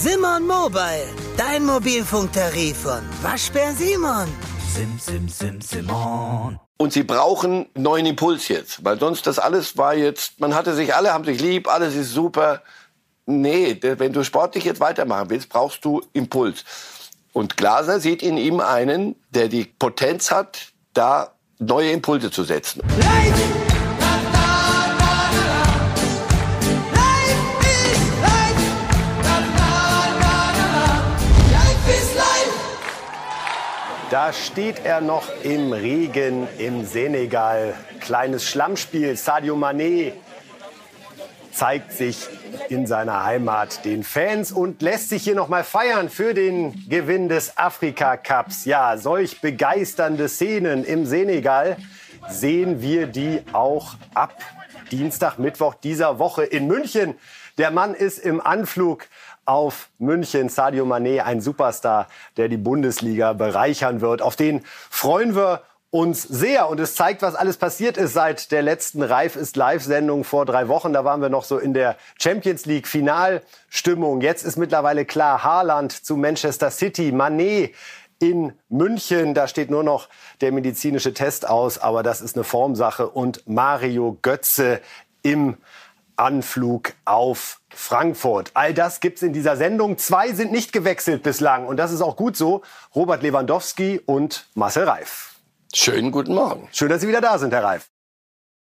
Simon Mobile, dein Mobilfunktarif von Waschbär Simon. Sim, sim, sim, Simon. Und sie brauchen neuen Impuls jetzt, weil sonst das alles war jetzt, man hatte sich, alle haben sich lieb, alles ist super. Nee, wenn du sportlich jetzt weitermachen willst, brauchst du Impuls. Und Glaser sieht in ihm einen, der die Potenz hat, da neue Impulse zu setzen. Da steht er noch im Regen im Senegal. Kleines Schlammspiel. Sadio Mané zeigt sich in seiner Heimat den Fans und lässt sich hier noch mal feiern für den Gewinn des Afrika Cups. Ja, solch begeisternde Szenen im Senegal sehen wir die auch ab Dienstag, Mittwoch dieser Woche in München. Der Mann ist im Anflug auf München. Sadio Mané, ein Superstar, der die Bundesliga bereichern wird. Auf den freuen wir uns sehr. Und es zeigt, was alles passiert ist seit der letzten Reif ist Live-Sendung vor drei Wochen. Da waren wir noch so in der Champions League Finalstimmung. Jetzt ist mittlerweile klar, Haaland zu Manchester City, Mané in München. Da steht nur noch der medizinische Test aus, aber das ist eine Formsache. Und Mario Götze im Anflug auf Frankfurt. All das gibt's in dieser Sendung. Zwei sind nicht gewechselt bislang und das ist auch gut so. Robert Lewandowski und Marcel Reif. Schönen guten Morgen. Schön, dass Sie wieder da sind, Herr Reif.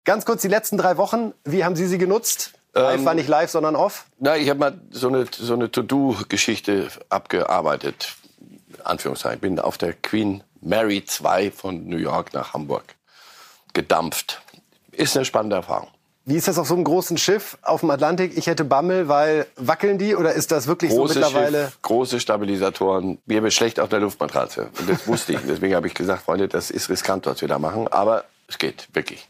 Ganz kurz die letzten drei Wochen. Wie haben Sie sie genutzt? Live Ähm, war nicht live, sondern off. Na, ich habe mal so eine, so eine To-Do-Geschichte abgearbeitet. Anführungszeichen. Bin auf der Queen Mary 2 von New York nach Hamburg gedampft. Ist eine spannende Erfahrung. Wie ist das auf so einem großen Schiff auf dem Atlantik? Ich hätte Bammel, weil wackeln die oder ist das wirklich Große so mittlerweile? Schiff, große Stabilisatoren. Mir wird schlecht auf der Luftmatratze. Und das wusste ich. Deswegen habe ich gesagt, Freunde, das ist riskant, was wir da machen. Aber es geht, wirklich.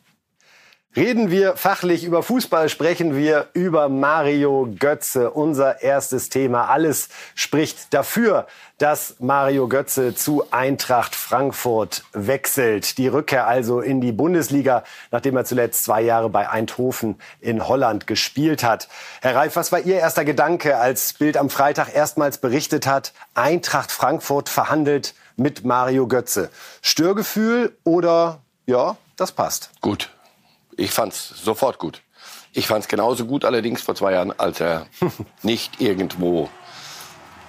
Reden wir fachlich über Fußball, sprechen wir über Mario Götze, unser erstes Thema. Alles spricht dafür, dass Mario Götze zu Eintracht Frankfurt wechselt. Die Rückkehr also in die Bundesliga, nachdem er zuletzt zwei Jahre bei Eindhoven in Holland gespielt hat. Herr Reif, was war Ihr erster Gedanke, als Bild am Freitag erstmals berichtet hat, Eintracht Frankfurt verhandelt mit Mario Götze? Störgefühl oder ja, das passt? Gut. Ich fand's sofort gut. Ich fand's genauso gut allerdings vor zwei Jahren, als er nicht irgendwo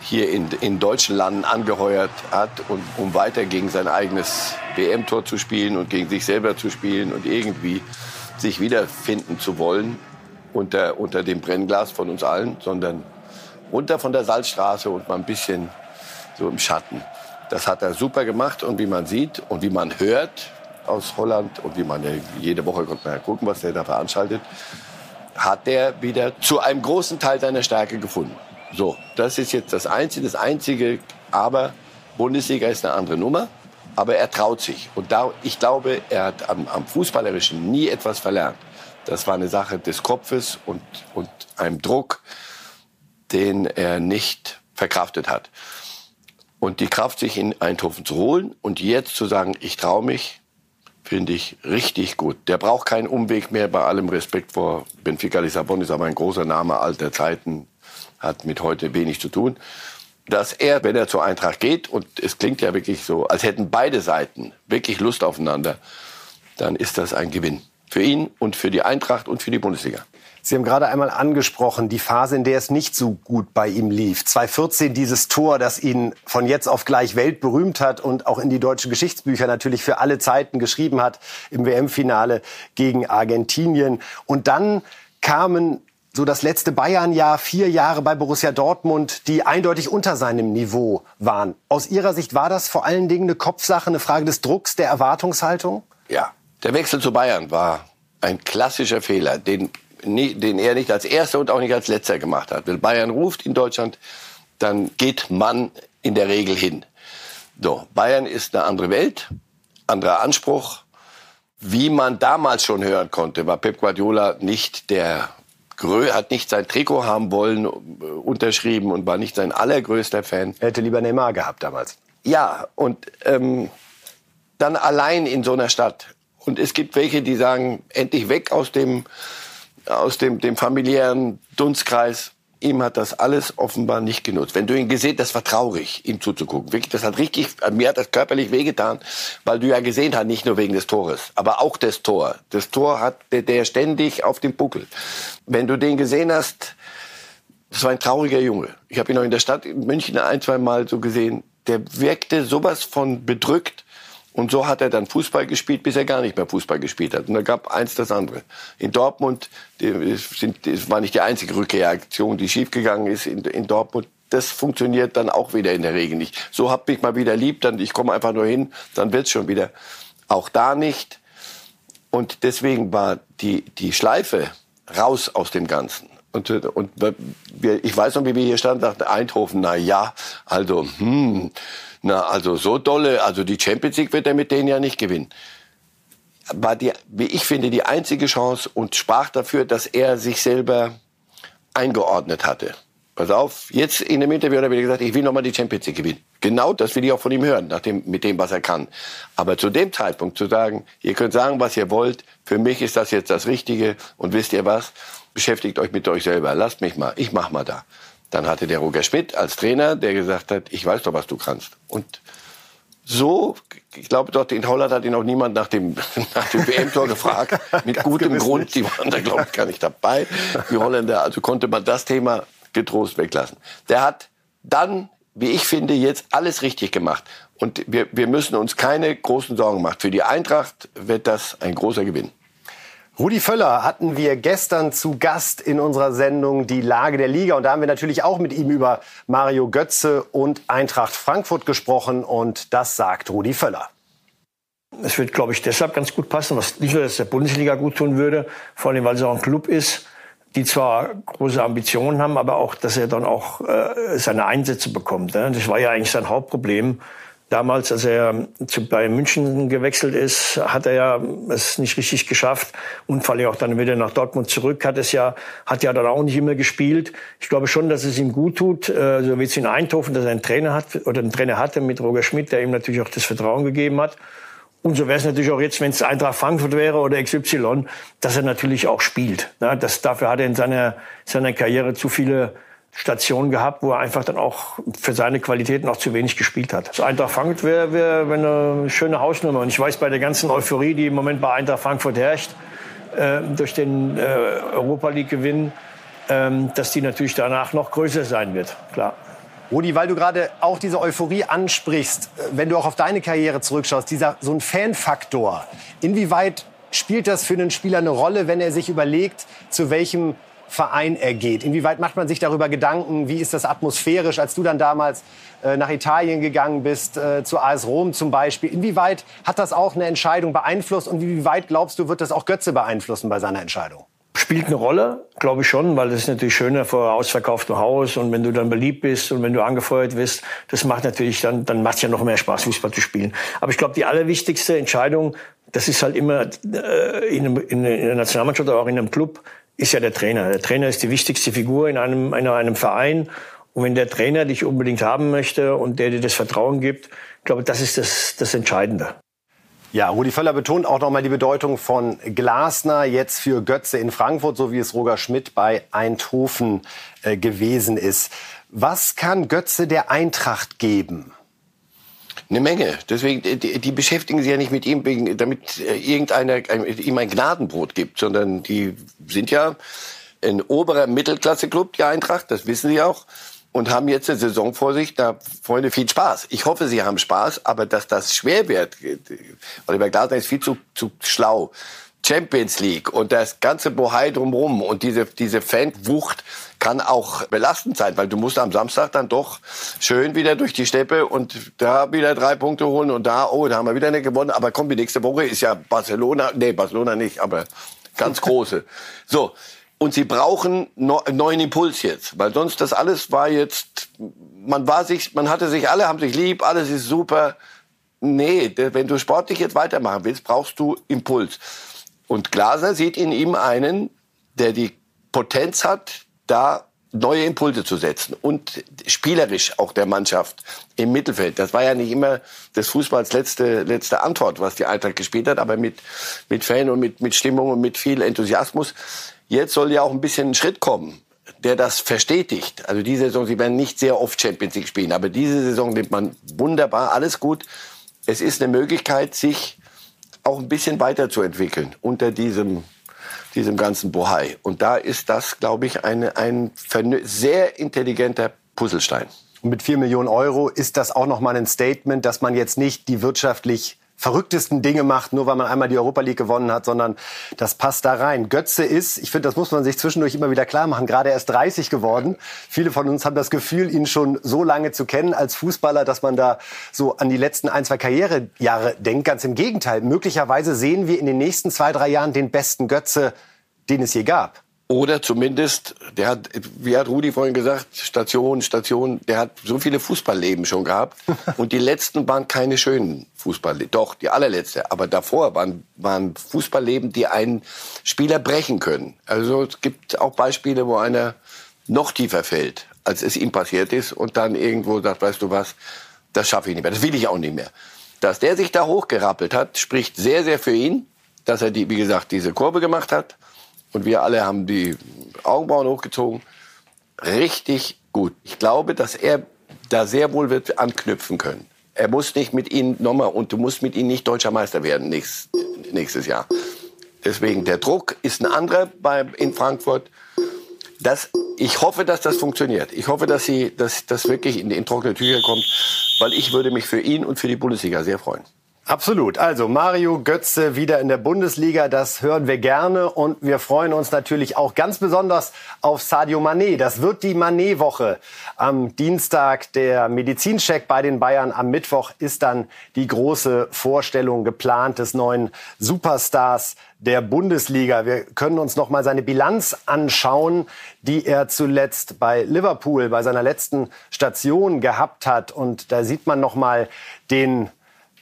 hier in, in deutschen Landen angeheuert hat, und, um weiter gegen sein eigenes WM-Tor zu spielen und gegen sich selber zu spielen und irgendwie sich wiederfinden zu wollen unter, unter dem Brennglas von uns allen, sondern runter von der Salzstraße und mal ein bisschen so im Schatten. Das hat er super gemacht und wie man sieht und wie man hört aus Holland und wie man jede Woche konnte man ja gucken, was der da veranstaltet, hat er wieder zu einem großen Teil seiner Stärke gefunden. So, das ist jetzt das Einzige, das Einzige, aber Bundesliga ist eine andere Nummer, aber er traut sich. Und da, ich glaube, er hat am, am Fußballerischen nie etwas verlernt. Das war eine Sache des Kopfes und, und einem Druck, den er nicht verkraftet hat. Und die Kraft, sich in Eindhoven zu holen und jetzt zu sagen, ich traue mich, finde ich richtig gut. Der braucht keinen Umweg mehr, bei allem Respekt vor Benfica Lissabon, ist aber ein großer Name alter Zeiten, hat mit heute wenig zu tun. Dass er, wenn er zur Eintracht geht, und es klingt ja wirklich so, als hätten beide Seiten wirklich Lust aufeinander, dann ist das ein Gewinn. Für ihn und für die Eintracht und für die Bundesliga. Sie haben gerade einmal angesprochen, die Phase, in der es nicht so gut bei ihm lief. 2014 dieses Tor, das ihn von jetzt auf gleich weltberühmt hat und auch in die deutschen Geschichtsbücher natürlich für alle Zeiten geschrieben hat im WM-Finale gegen Argentinien. Und dann kamen so das letzte Bayern-Jahr, vier Jahre bei Borussia Dortmund, die eindeutig unter seinem Niveau waren. Aus Ihrer Sicht war das vor allen Dingen eine Kopfsache, eine Frage des Drucks, der Erwartungshaltung? Ja, der Wechsel zu Bayern war ein klassischer Fehler, den, nie- den er nicht als erster und auch nicht als letzter gemacht hat. Wenn Bayern ruft in Deutschland, dann geht man in der Regel hin. So, Bayern ist eine andere Welt, anderer Anspruch. Wie man damals schon hören konnte, war Pep Guardiola nicht der Grö hat nicht sein Trikot haben wollen, äh, unterschrieben und war nicht sein allergrößter Fan. Er hätte lieber Neymar gehabt damals. Ja, und ähm, dann allein in so einer Stadt. Und es gibt welche, die sagen, endlich weg aus dem, aus dem, dem familiären Dunstkreis. ihm hat das alles offenbar nicht genutzt. Wenn du ihn gesehen, das war traurig, ihm zuzugucken. Wirklich, das hat richtig, mir hat das körperlich wehgetan, weil du ja gesehen hast, nicht nur wegen des Tores, aber auch des Tor. Das Tor hat der, der ständig auf dem Buckel. Wenn du den gesehen hast, das war ein trauriger Junge. Ich habe ihn noch in der Stadt in München ein, zwei Mal so gesehen. Der wirkte sowas von bedrückt. Und so hat er dann Fußball gespielt, bis er gar nicht mehr Fußball gespielt hat. Und da gab eins das andere. In Dortmund, das war nicht die einzige Rückreaktion, die schiefgegangen ist in, Dortmund. Das funktioniert dann auch wieder in der Regel nicht. So hab mich mal wieder lieb, dann ich komme einfach nur hin, dann wird's schon wieder. Auch da nicht. Und deswegen war die, die Schleife raus aus dem Ganzen. Und, und wir, ich weiß noch, wie wir hier standen, dachten Eindhoven, na ja, also, hm, na, also so dolle, also die Champions League wird er mit denen ja nicht gewinnen. War die, wie ich finde, die einzige Chance und sprach dafür, dass er sich selber eingeordnet hatte. Pass auf, jetzt in dem Interview hat er wieder gesagt, ich will nochmal die Champions League gewinnen. Genau das will ich auch von ihm hören, nach dem, mit dem, was er kann. Aber zu dem Zeitpunkt zu sagen, ihr könnt sagen, was ihr wollt, für mich ist das jetzt das Richtige und wisst ihr was, beschäftigt euch mit euch selber, lasst mich mal, ich mach mal da. Dann hatte der Roger Schmidt als Trainer, der gesagt hat, ich weiß doch, was du kannst. Und so, ich glaube, dort in Holland hat ihn auch niemand nach dem, nach dem WM-Tor gefragt. Mit gutem Grund. Nicht. Die waren da, glaube ich, gar nicht dabei. Die Holländer, also konnte man das Thema getrost weglassen. Der hat dann, wie ich finde, jetzt alles richtig gemacht. Und wir, wir müssen uns keine großen Sorgen machen. Für die Eintracht wird das ein großer Gewinn. Rudi Völler hatten wir gestern zu Gast in unserer Sendung Die Lage der Liga. Und da haben wir natürlich auch mit ihm über Mario Götze und Eintracht Frankfurt gesprochen. Und das sagt Rudi Völler. Es wird, glaube ich, deshalb ganz gut passen, was nicht nur dass der Bundesliga gut tun würde, vor allem weil es auch ein Club ist, die zwar große Ambitionen haben, aber auch, dass er dann auch äh, seine Einsätze bekommt. Ne? Das war ja eigentlich sein Hauptproblem Damals, als er zu Bayern München gewechselt ist, hat er ja es nicht richtig geschafft und vor allem auch dann wieder nach Dortmund zurück hat es ja, hat ja dann auch nicht immer gespielt. Ich glaube schon, dass es ihm gut tut, äh, so wie es in Eindhoven, dass er einen Trainer hat oder einen Trainer hatte mit Roger Schmidt, der ihm natürlich auch das Vertrauen gegeben hat. Und so wäre es natürlich auch jetzt, wenn es Eintracht Frankfurt wäre oder XY, dass er natürlich auch spielt. Das, dafür hat er in seiner, seiner Karriere zu viele Station gehabt, wo er einfach dann auch für seine Qualitäten noch zu wenig gespielt hat. So Eintracht Frankfurt wäre wär, wär eine schöne Hausnummer. Und ich weiß, bei der ganzen Euphorie, die im Moment bei Eintracht Frankfurt herrscht, äh, durch den äh, Europa League-Gewinn, äh, dass die natürlich danach noch größer sein wird. Klar. Rudi, weil du gerade auch diese Euphorie ansprichst, äh, wenn du auch auf deine Karriere zurückschaust, dieser so ein Fanfaktor, inwieweit spielt das für einen Spieler eine Rolle, wenn er sich überlegt, zu welchem Verein ergeht. Inwieweit macht man sich darüber Gedanken? Wie ist das atmosphärisch, als du dann damals äh, nach Italien gegangen bist, äh, zu AS Rom zum Beispiel? Inwieweit hat das auch eine Entscheidung beeinflusst und wie weit glaubst du, wird das auch Götze beeinflussen bei seiner Entscheidung? Spielt eine Rolle, glaube ich schon, weil das ist natürlich schöner vor ausverkauftem Haus und wenn du dann beliebt bist und wenn du angefeuert wirst, das macht natürlich dann, dann macht es ja noch mehr Spaß, Fußball zu spielen. Aber ich glaube, die allerwichtigste Entscheidung, das ist halt immer äh, in, einem, in der Nationalmannschaft oder auch in einem Club, ist ja der Trainer. Der Trainer ist die wichtigste Figur in einem, in einem Verein. Und wenn der Trainer dich unbedingt haben möchte und der dir das Vertrauen gibt, glaube, das ist das, das Entscheidende. Ja, Rudi Völler betont auch nochmal die Bedeutung von Glasner jetzt für Götze in Frankfurt, so wie es Roger Schmidt bei Eindhoven äh, gewesen ist. Was kann Götze der Eintracht geben? Eine Menge. Deswegen, die, die beschäftigen sich ja nicht mit ihm, damit äh, irgendeiner ihm ein Gnadenbrot gibt, sondern die sind ja ein oberer Mittelklasse-Club, die Eintracht, das wissen sie auch, und haben jetzt eine Saison vor sich. Da, Freunde, viel Spaß. Ich hoffe, sie haben Spaß, aber dass das schwer wird, äh, Oliver Glasner ist viel zu, zu schlau. Champions League und das ganze Bohai drumherum und diese, diese Fanwucht kann auch belastend sein, weil du musst am Samstag dann doch schön wieder durch die Steppe und da wieder drei Punkte holen und da, oh, da haben wir wieder eine gewonnen, aber komm, die nächste Woche ist ja Barcelona, nee, Barcelona nicht, aber ganz große. So. Und sie brauchen einen neuen Impuls jetzt, weil sonst das alles war jetzt, man war sich, man hatte sich alle, haben sich lieb, alles ist super. Nee, wenn du sportlich jetzt weitermachen willst, brauchst du Impuls. Und Glaser sieht in ihm einen, der die Potenz hat, da neue Impulse zu setzen und spielerisch auch der Mannschaft im Mittelfeld. Das war ja nicht immer des Fußballs letzte, letzte Antwort, was die Eintracht gespielt hat, aber mit, mit Fan und mit, mit Stimmung und mit viel Enthusiasmus. Jetzt soll ja auch ein bisschen ein Schritt kommen. der das verstetigt. Also diese Saison, sie werden nicht sehr oft Champions League spielen, aber diese Saison nimmt man wunderbar, alles gut. Es ist eine Möglichkeit, sich auch ein bisschen weiterzuentwickeln unter diesem, diesem ganzen Bohai. Und da ist das, glaube ich, eine, ein sehr intelligenter Puzzlestein. Und mit vier Millionen Euro ist das auch noch mal ein Statement, dass man jetzt nicht die wirtschaftlich verrücktesten Dinge macht, nur weil man einmal die Europa League gewonnen hat, sondern das passt da rein. Götze ist, ich finde, das muss man sich zwischendurch immer wieder klar machen, gerade erst 30 geworden. Viele von uns haben das Gefühl, ihn schon so lange zu kennen als Fußballer, dass man da so an die letzten ein, zwei Karrierejahre denkt. Ganz im Gegenteil. Möglicherweise sehen wir in den nächsten zwei, drei Jahren den besten Götze, den es je gab. Oder zumindest, der hat, wie hat Rudi vorhin gesagt, Station, Station, der hat so viele Fußballleben schon gehabt. Und die letzten waren keine schönen Fußballleben. Doch, die allerletzte. Aber davor waren, waren Fußballleben, die einen Spieler brechen können. Also es gibt auch Beispiele, wo einer noch tiefer fällt, als es ihm passiert ist und dann irgendwo sagt, weißt du was, das schaffe ich nicht mehr, das will ich auch nicht mehr. Dass der sich da hochgerappelt hat, spricht sehr, sehr für ihn, dass er die, wie gesagt, diese Kurve gemacht hat und wir alle haben die Augenbrauen hochgezogen. Richtig gut. Ich glaube, dass er da sehr wohl wird anknüpfen können. Er muss nicht mit ihnen nochmal und du musst mit ihnen nicht deutscher Meister werden nächstes, nächstes Jahr. Deswegen der Druck ist ein anderer bei, in Frankfurt. Das, ich hoffe, dass das funktioniert. Ich hoffe, dass sie, dass das wirklich in, in trockene Tücher kommt, weil ich würde mich für ihn und für die Bundesliga sehr freuen. Absolut. Also Mario Götze wieder in der Bundesliga, das hören wir gerne und wir freuen uns natürlich auch ganz besonders auf Sadio Mané. Das wird die Mané-Woche. Am Dienstag der Medizincheck bei den Bayern, am Mittwoch ist dann die große Vorstellung geplant des neuen Superstars der Bundesliga. Wir können uns noch mal seine Bilanz anschauen, die er zuletzt bei Liverpool bei seiner letzten Station gehabt hat und da sieht man noch mal den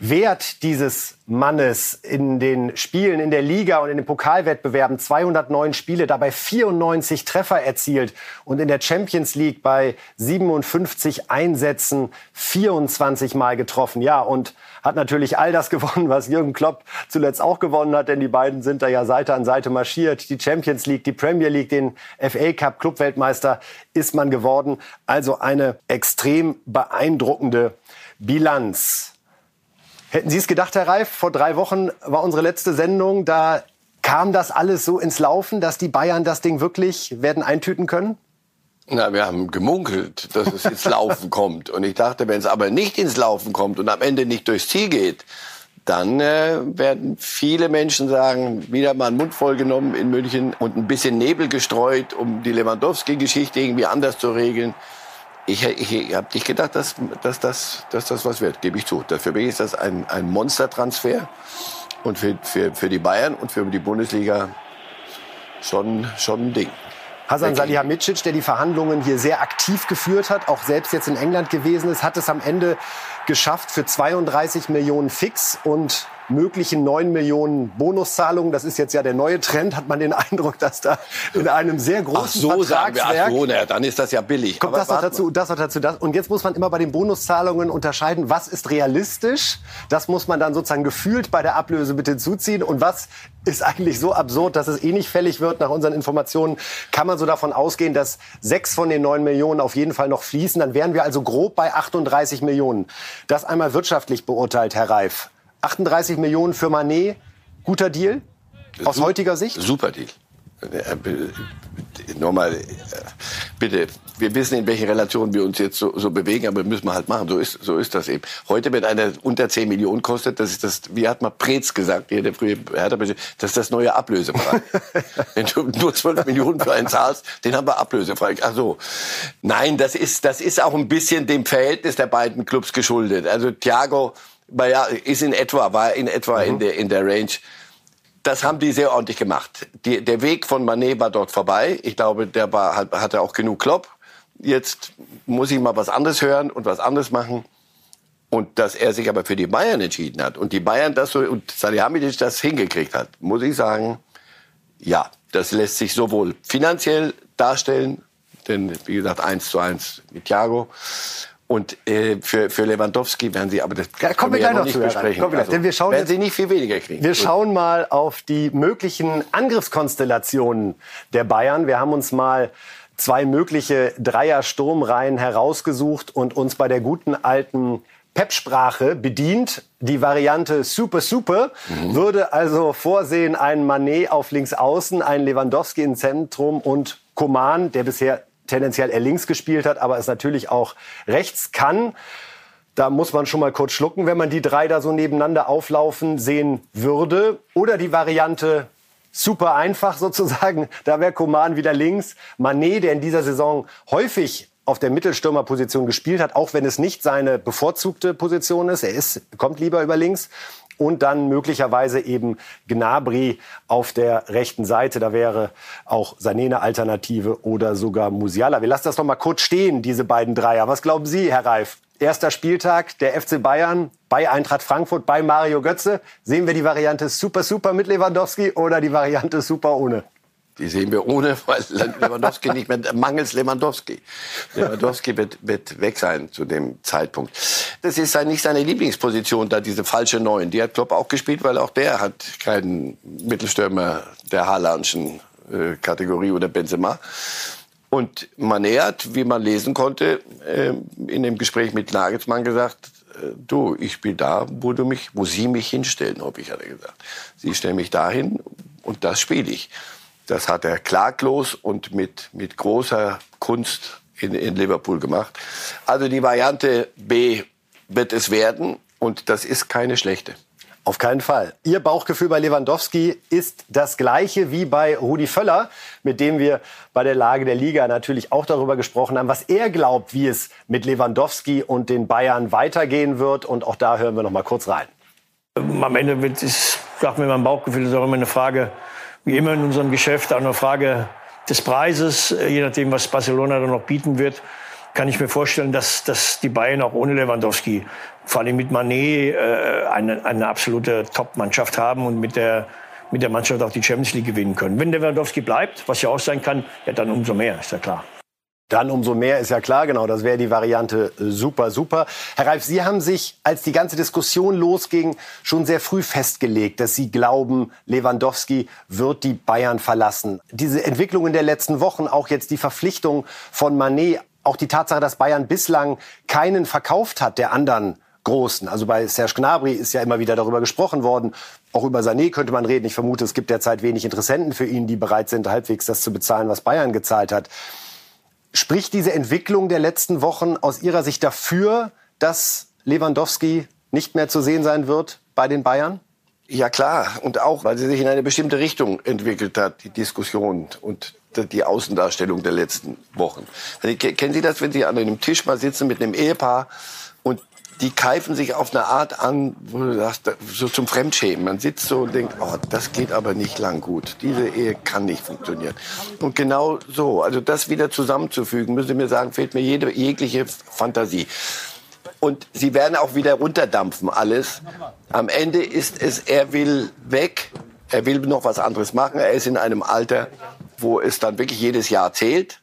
Wert dieses Mannes in den Spielen in der Liga und in den Pokalwettbewerben 209 Spiele, dabei 94 Treffer erzielt und in der Champions League bei 57 Einsätzen 24 Mal getroffen. Ja, und hat natürlich all das gewonnen, was Jürgen Klopp zuletzt auch gewonnen hat, denn die beiden sind da ja Seite an Seite marschiert. Die Champions League, die Premier League, den FA Cup Clubweltmeister ist man geworden. Also eine extrem beeindruckende Bilanz. Hätten Sie es gedacht, Herr Reif? Vor drei Wochen war unsere letzte Sendung. Da kam das alles so ins Laufen, dass die Bayern das Ding wirklich werden eintüten können? Na, wir haben gemunkelt, dass es ins Laufen kommt. Und ich dachte, wenn es aber nicht ins Laufen kommt und am Ende nicht durchs Ziel geht, dann äh, werden viele Menschen sagen, wieder mal einen Mund voll genommen in München und ein bisschen Nebel gestreut, um die Lewandowski-Geschichte irgendwie anders zu regeln. Ich, ich habe nicht gedacht, dass, dass, dass, dass das was wird, gebe ich zu. Für mich ist das ein, ein Monstertransfer. Und für, für, für die Bayern und für die Bundesliga schon, schon ein Ding. Hasan Salihamidzic, der die Verhandlungen hier sehr aktiv geführt hat, auch selbst jetzt in England gewesen ist, hat es am Ende geschafft für 32 Millionen fix und möglichen 9 Millionen Bonuszahlungen. Das ist jetzt ja der neue Trend, hat man den Eindruck, dass da in einem sehr großen ach so, Vertragswerk... Sagen wir, ach so, na, dann ist das ja billig. Kommt das noch dazu, das noch dazu, das. Und jetzt muss man immer bei den Bonuszahlungen unterscheiden, was ist realistisch? Das muss man dann sozusagen gefühlt bei der Ablöse mit hinzuziehen. Und was ist eigentlich so absurd, dass es eh nicht fällig wird. Nach unseren Informationen kann man so davon ausgehen, dass sechs von den neun Millionen auf jeden Fall noch fließen. Dann wären wir also grob bei 38 Millionen. Das einmal wirtschaftlich beurteilt, Herr Reif. 38 Millionen für Manet, guter Deal aus Sup heutiger Sicht? Super Deal. Äh, nochmal, äh, bitte, wir wissen, in welchen Relationen wir uns jetzt so, so bewegen, aber müssen wir halt machen. So ist, so ist das eben. Heute, wenn einer unter 10 Millionen kostet, das ist das, wie hat man Preetz gesagt, der frühe Hertha, das ist das neue Ablösefrei. wenn du nur 12 Millionen für einen zahlst, den haben wir ablösefrei. Ach so. Nein, das ist, das ist auch ein bisschen dem Verhältnis der beiden Clubs geschuldet. Also Thiago, ja, ist in etwa, war in etwa mhm. in der, in der Range. Das haben die sehr ordentlich gemacht. Die, der Weg von Manet war dort vorbei. Ich glaube, der war, hatte auch genug Klopp. Jetzt muss ich mal was anderes hören und was anderes machen. Und dass er sich aber für die Bayern entschieden hat und die Bayern das so und Salihamidzic das hingekriegt hat, muss ich sagen, ja, das lässt sich sowohl finanziell darstellen, denn wie gesagt eins zu eins mit Thiago und äh, für, für Lewandowski werden sie, aber das ja, kommen wir gleich noch zu besprechen. Wir also, denn wir schauen werden jetzt, sie nicht viel weniger kriegen. Wir schauen mal auf die möglichen Angriffskonstellationen der Bayern. Wir haben uns mal zwei mögliche Dreier-Sturmreihen herausgesucht und uns bei der guten alten Pep-Sprache bedient. Die Variante Super Super mhm. würde also vorsehen, einen Manet auf links außen, einen Lewandowski im Zentrum und Koman, der bisher tendenziell eher links gespielt hat, aber es natürlich auch rechts kann. Da muss man schon mal kurz schlucken, wenn man die drei da so nebeneinander auflaufen sehen würde. Oder die Variante super einfach sozusagen. Da wäre Koman wieder links. Manet, der in dieser Saison häufig auf der Mittelstürmerposition gespielt hat, auch wenn es nicht seine bevorzugte Position ist. Er ist, kommt lieber über links. Und dann möglicherweise eben Gnabry auf der rechten Seite. Da wäre auch Sané eine Alternative oder sogar Musiala. Wir lassen das noch mal kurz stehen, diese beiden Dreier. Was glauben Sie, Herr Reif? Erster Spieltag der FC Bayern bei Eintracht Frankfurt, bei Mario Götze. Sehen wir die Variante super, super mit Lewandowski oder die Variante super ohne? Die sehen wir ohne, weil Lewandowski nicht mehr, mangels Lewandowski. Lewandowski wird, wird weg sein zu dem Zeitpunkt. Das ist nicht seine Lieblingsposition, da diese falsche Neun. Die hat Klopp auch gespielt, weil auch der hat keinen Mittelstürmer der Haalandschen äh, Kategorie oder Benzema. Und Mané hat, wie man lesen konnte, äh, in dem Gespräch mit Nagelsmann gesagt, äh, du, ich spiele da, wo du mich, wo Sie mich hinstellen, habe ich, hat er gesagt. Sie stellen mich dahin und das spiele ich. Das hat er klaglos und mit, mit großer Kunst in, in Liverpool gemacht. Also die Variante B wird es werden und das ist keine schlechte. Auf keinen Fall. Ihr Bauchgefühl bei Lewandowski ist das gleiche wie bei Rudi Völler, mit dem wir bei der Lage der Liga natürlich auch darüber gesprochen haben, was er glaubt, wie es mit Lewandowski und den Bayern weitergehen wird. Und auch da hören wir noch mal kurz rein. Am Ende wird es, sagt mir mein Bauchgefühl, ist auch immer eine Frage wie immer in unserem Geschäft auch eine Frage des Preises, äh, je nachdem, was Barcelona dann noch bieten wird, kann ich mir vorstellen, dass, dass die Bayern auch ohne Lewandowski, vor allem mit Manet, äh, eine, eine absolute Top-Mannschaft haben und mit der, mit der Mannschaft auch die Champions League gewinnen können. Wenn Lewandowski bleibt, was ja auch sein kann, ja, dann umso mehr, ist ja klar. Dann umso mehr ist ja klar, genau, das wäre die Variante äh, super, super. Herr Reif, Sie haben sich, als die ganze Diskussion losging, schon sehr früh festgelegt, dass Sie glauben, Lewandowski wird die Bayern verlassen. Diese Entwicklung in der letzten Wochen, auch jetzt die Verpflichtung von Manet, auch die Tatsache, dass Bayern bislang keinen verkauft hat der anderen Großen. Also bei Serge Gnabry ist ja immer wieder darüber gesprochen worden. Auch über Sané könnte man reden. Ich vermute, es gibt derzeit wenig Interessenten für ihn, die bereit sind, halbwegs das zu bezahlen, was Bayern gezahlt hat. Spricht diese Entwicklung der letzten Wochen aus Ihrer Sicht dafür, dass Lewandowski nicht mehr zu sehen sein wird bei den Bayern? Ja klar, und auch, weil sie sich in eine bestimmte Richtung entwickelt hat, die Diskussion und die Außendarstellung der letzten Wochen. Kennen Sie das, wenn Sie an einem Tisch mal sitzen mit einem Ehepaar die keifen sich auf eine Art an, wo du sagst, so zum Fremdschämen. Man sitzt so und denkt, oh, das geht aber nicht lang gut. Diese Ehe kann nicht funktionieren. Und genau so, also das wieder zusammenzufügen, müssen Sie mir sagen, fehlt mir jede, jegliche Fantasie. Und sie werden auch wieder runterdampfen, alles. Am Ende ist es, er will weg, er will noch was anderes machen. Er ist in einem Alter, wo es dann wirklich jedes Jahr zählt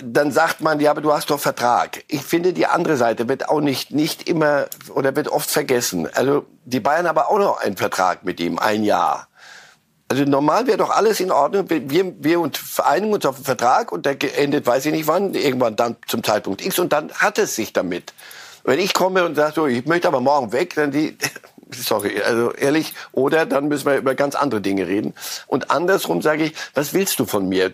dann sagt man, ja, aber du hast doch Vertrag. Ich finde, die andere Seite wird auch nicht, nicht immer oder wird oft vergessen. Also die Bayern haben aber auch noch einen Vertrag mit ihm, ein Jahr. Also normal wäre doch alles in Ordnung. Wir, wir und vereinigen uns auf einen Vertrag und der endet, weiß ich nicht wann, irgendwann dann zum Zeitpunkt X und dann hat es sich damit. Wenn ich komme und sage, so, ich möchte aber morgen weg, dann die, sorry, also ehrlich, oder dann müssen wir über ganz andere Dinge reden. Und andersrum sage ich, was willst du von mir?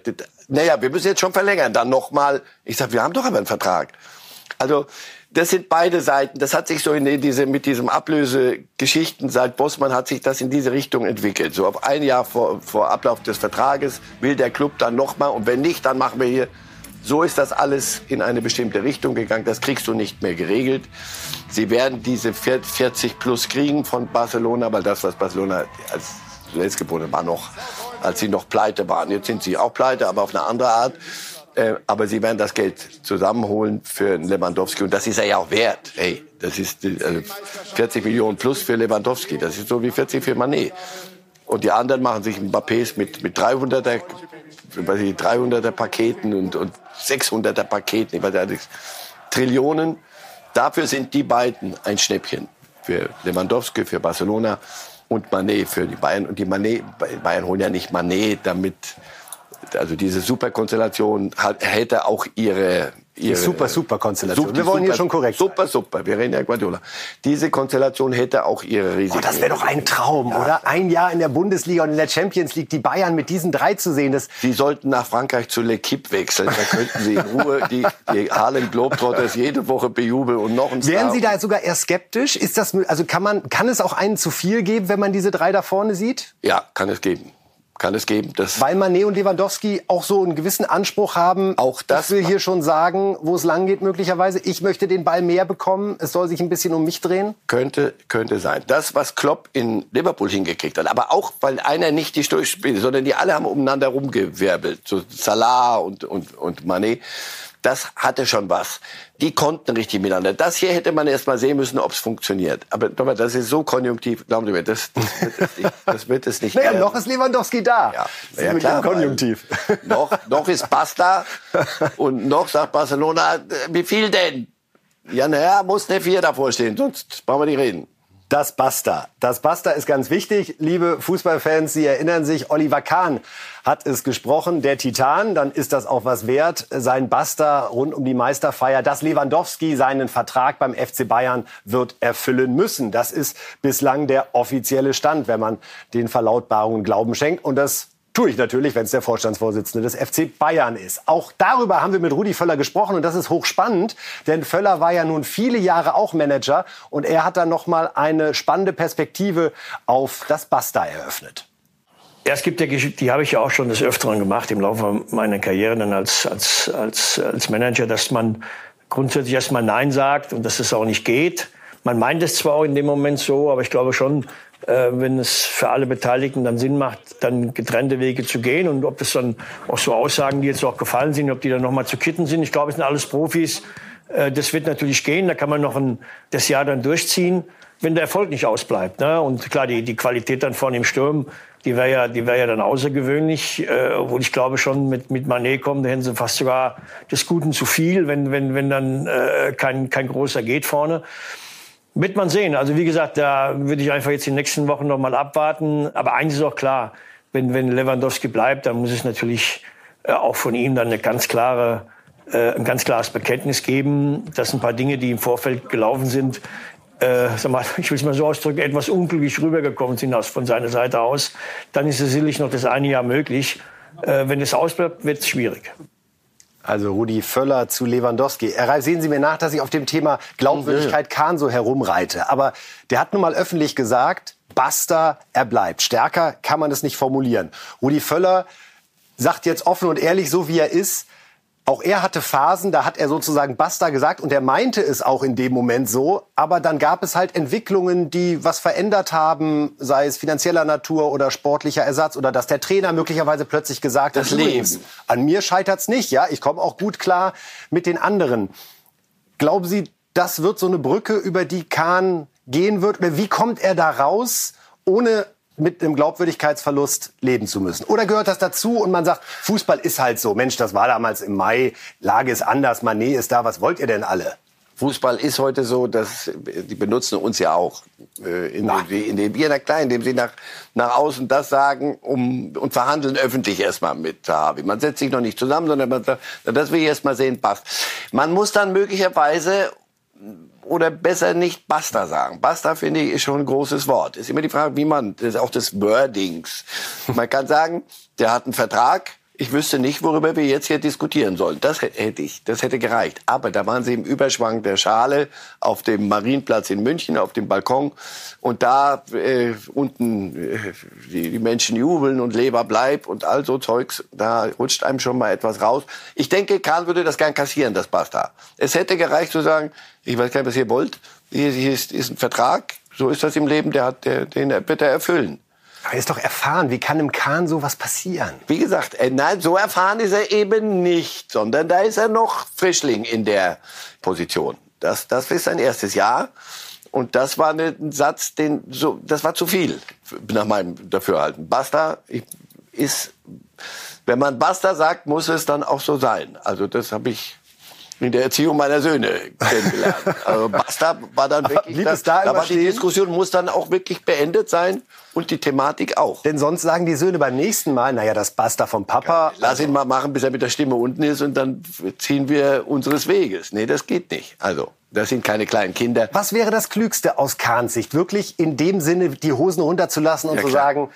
Naja, wir müssen jetzt schon verlängern. Dann nochmal. Ich sage, wir haben doch aber einen Vertrag. Also das sind beide Seiten. Das hat sich so in diese, mit diesem Ablösegeschichten seit Bossmann hat sich das in diese Richtung entwickelt. So auf ein Jahr vor, vor Ablauf des Vertrages will der Club dann nochmal und wenn nicht, dann machen wir hier so ist das alles in eine bestimmte Richtung gegangen. Das kriegst du nicht mehr geregelt. Sie werden diese 40 plus kriegen von Barcelona, weil das, was Barcelona als zuletzt geboten war, noch, als sie noch pleite waren. Jetzt sind sie auch pleite, aber auf eine andere Art. Äh, aber sie werden das Geld zusammenholen für Lewandowski. Und das ist er ja auch wert. Hey, das ist äh, 40 Millionen plus für Lewandowski. Das ist so wie 40 für Manet. Und die anderen machen sich Mbappés mit, mit 300er, weiß ich, 300er Paketen und, und 600er Paketen. Ich weiß nicht, Trillionen. Dafür sind die beiden ein Schnäppchen. Für Lewandowski, für Barcelona und Manet für die Bayern. Und die Manet, Bayern holen ja nicht Manet, damit also diese Superkonstellation hat, hätte auch ihre die super, super Konstellation. Wir wollen super, hier schon korrekt Super, super. Wir reden ja Guardiola. Diese Konstellation hätte auch ihre Risiken. Oh, das wäre doch ein Traum, ja. oder? Ein Jahr in der Bundesliga und in der Champions League die Bayern mit diesen drei zu sehen. Das sie sollten nach Frankreich zu L'Equipe wechseln. Da könnten sie in Ruhe die, die Harlem Globetrotters jede Woche bejubeln und noch ein Wären Sie da sogar eher skeptisch? Ist das, also kann man, kann es auch einen zu viel geben, wenn man diese drei da vorne sieht? Ja, kann es geben kann es geben. Das Weil Mané und Lewandowski auch so einen gewissen Anspruch haben. Auch das ich will hier schon sagen, wo es lang geht möglicherweise. Ich möchte den Ball mehr bekommen. Es soll sich ein bisschen um mich drehen. Könnte, könnte sein. Das, was Klopp in Liverpool hingekriegt hat, aber auch, weil einer nicht die Durchspiele, sondern die alle haben umeinander rumgewirbelt. So Salah und, und, und Mané das hatte schon was. Die konnten richtig miteinander. Das hier hätte man erst mal sehen müssen, ob es funktioniert. Aber das ist so konjunktiv, glauben Sie mir, das, das, wird, es nicht, das wird es nicht. naja, noch ist Lewandowski da. Ja, ja klar. Konjunktiv. Noch, noch ist Basta und noch sagt Barcelona, äh, wie viel denn? Ja, naja, muss eine Vier davor stehen, sonst brauchen wir nicht reden. Das Basta. Das Basta ist ganz wichtig. Liebe Fußballfans, Sie erinnern sich, Oliver Kahn hat es gesprochen, der Titan. Dann ist das auch was wert. Sein Basta rund um die Meisterfeier, dass Lewandowski seinen Vertrag beim FC Bayern wird erfüllen müssen. Das ist bislang der offizielle Stand, wenn man den Verlautbarungen Glauben schenkt. Und das Tue ich natürlich, wenn es der Vorstandsvorsitzende des FC Bayern ist. Auch darüber haben wir mit Rudi Völler gesprochen und das ist hochspannend, denn Völler war ja nun viele Jahre auch Manager und er hat dann noch mal eine spannende Perspektive auf das Basta eröffnet. Ja, es gibt ja die habe ich ja auch schon des Öfteren gemacht im Laufe meiner Karriere dann als, als, als, als Manager, dass man grundsätzlich erstmal Nein sagt und dass es auch nicht geht. Man meint es zwar auch in dem Moment so, aber ich glaube schon, äh, wenn es für alle Beteiligten dann Sinn macht, dann getrennte Wege zu gehen. Und ob das dann auch so Aussagen, die jetzt auch gefallen sind, ob die dann nochmal zu kitten sind. Ich glaube, es sind alles Profis. Äh, das wird natürlich gehen. Da kann man noch ein, das Jahr dann durchziehen, wenn der Erfolg nicht ausbleibt. Ne? Und klar, die, die Qualität dann vorne im Sturm, die wäre ja, die wäre ja dann außergewöhnlich. Äh, obwohl ich glaube schon, mit, mit Manet kommen, da hätten sie fast sogar des Guten zu viel, wenn, wenn, wenn dann äh, kein, kein großer geht vorne. Wird man sehen. Also wie gesagt, da würde ich einfach jetzt die nächsten Wochen noch mal abwarten. Aber eins ist auch klar, wenn, wenn Lewandowski bleibt, dann muss es natürlich äh, auch von ihm dann eine ganz klare, äh, ein ganz klares Bekenntnis geben, dass ein paar Dinge, die im Vorfeld gelaufen sind, äh, sag mal, ich will es mal so ausdrücken, etwas unglücklich rübergekommen sind aus, von seiner Seite aus. Dann ist es sicherlich noch das eine Jahr möglich. Äh, wenn es ausbleibt, wird es schwierig. Also Rudi Völler zu Lewandowski. Herr sehen Sie mir nach, dass ich auf dem Thema Glaubwürdigkeit Kahn so herumreite. Aber der hat nun mal öffentlich gesagt, basta, er bleibt. Stärker kann man es nicht formulieren. Rudi Völler sagt jetzt offen und ehrlich, so wie er ist, auch er hatte Phasen, da hat er sozusagen Basta gesagt und er meinte es auch in dem Moment so. Aber dann gab es halt Entwicklungen, die was verändert haben, sei es finanzieller Natur oder sportlicher Ersatz oder dass der Trainer möglicherweise plötzlich gesagt das hat, Leben. an mir scheitert's nicht, ja, ich komme auch gut klar mit den anderen. Glauben Sie, das wird so eine Brücke, über die Kahn gehen wird? Oder wie kommt er da raus, ohne mit einem Glaubwürdigkeitsverlust leben zu müssen? Oder gehört das dazu und man sagt, Fußball ist halt so. Mensch, das war damals im Mai, Lage ist anders, Manet ist da, was wollt ihr denn alle? Fußball ist heute so, dass die benutzen uns ja auch, äh, indem, sie, indem wir, na klar, indem sie nach, nach außen das sagen um, und verhandeln öffentlich erstmal mit Harvey. Man setzt sich noch nicht zusammen, sondern man sagt, das will ich erstmal sehen, passt. Man muss dann möglicherweise oder besser nicht Basta sagen. Basta finde ich ist schon ein großes Wort. Ist immer die Frage, wie man, das ist auch des Wordings. Man kann sagen, der hat einen Vertrag, ich wüsste nicht, worüber wir jetzt hier diskutieren sollen. Das hätte ich, das hätte gereicht. Aber da waren sie im Überschwang der Schale auf dem Marienplatz in München, auf dem Balkon. Und da äh, unten äh, die, die Menschen jubeln und Leber bleib und all so Zeugs. Da rutscht einem schon mal etwas raus. Ich denke, Karl würde das gern kassieren, das passt da. Es hätte gereicht zu sagen, ich weiß gar nicht, was ihr wollt. Hier, hier ist, ist ein Vertrag. So ist das im Leben. Der hat, der, den wird er erfüllen. Aber er ist doch erfahren. Wie kann im Kahn sowas passieren? Wie gesagt, äh, nein, so erfahren ist er eben nicht, sondern da ist er noch Frischling in der Position. Das, das ist sein erstes Jahr. Und das war ein Satz, den so, das war zu viel nach meinem Dafürhalten. Basta ist, wenn man Basta sagt, muss es dann auch so sein. Also das habe ich in der Erziehung meiner Söhne kennengelernt. Also Basta war dann wirklich, da, da war die? Diskussion muss dann auch wirklich beendet sein und die Thematik auch. Denn sonst sagen die Söhne beim nächsten Mal, naja, das Basta vom Papa. Lass ihn mal machen, bis er mit der Stimme unten ist und dann ziehen wir unseres Weges. Nee, das geht nicht. Also, das sind keine kleinen Kinder. Was wäre das Klügste aus Kahns Sicht? Wirklich in dem Sinne die Hosen runterzulassen und Ja, zu klar. sagen,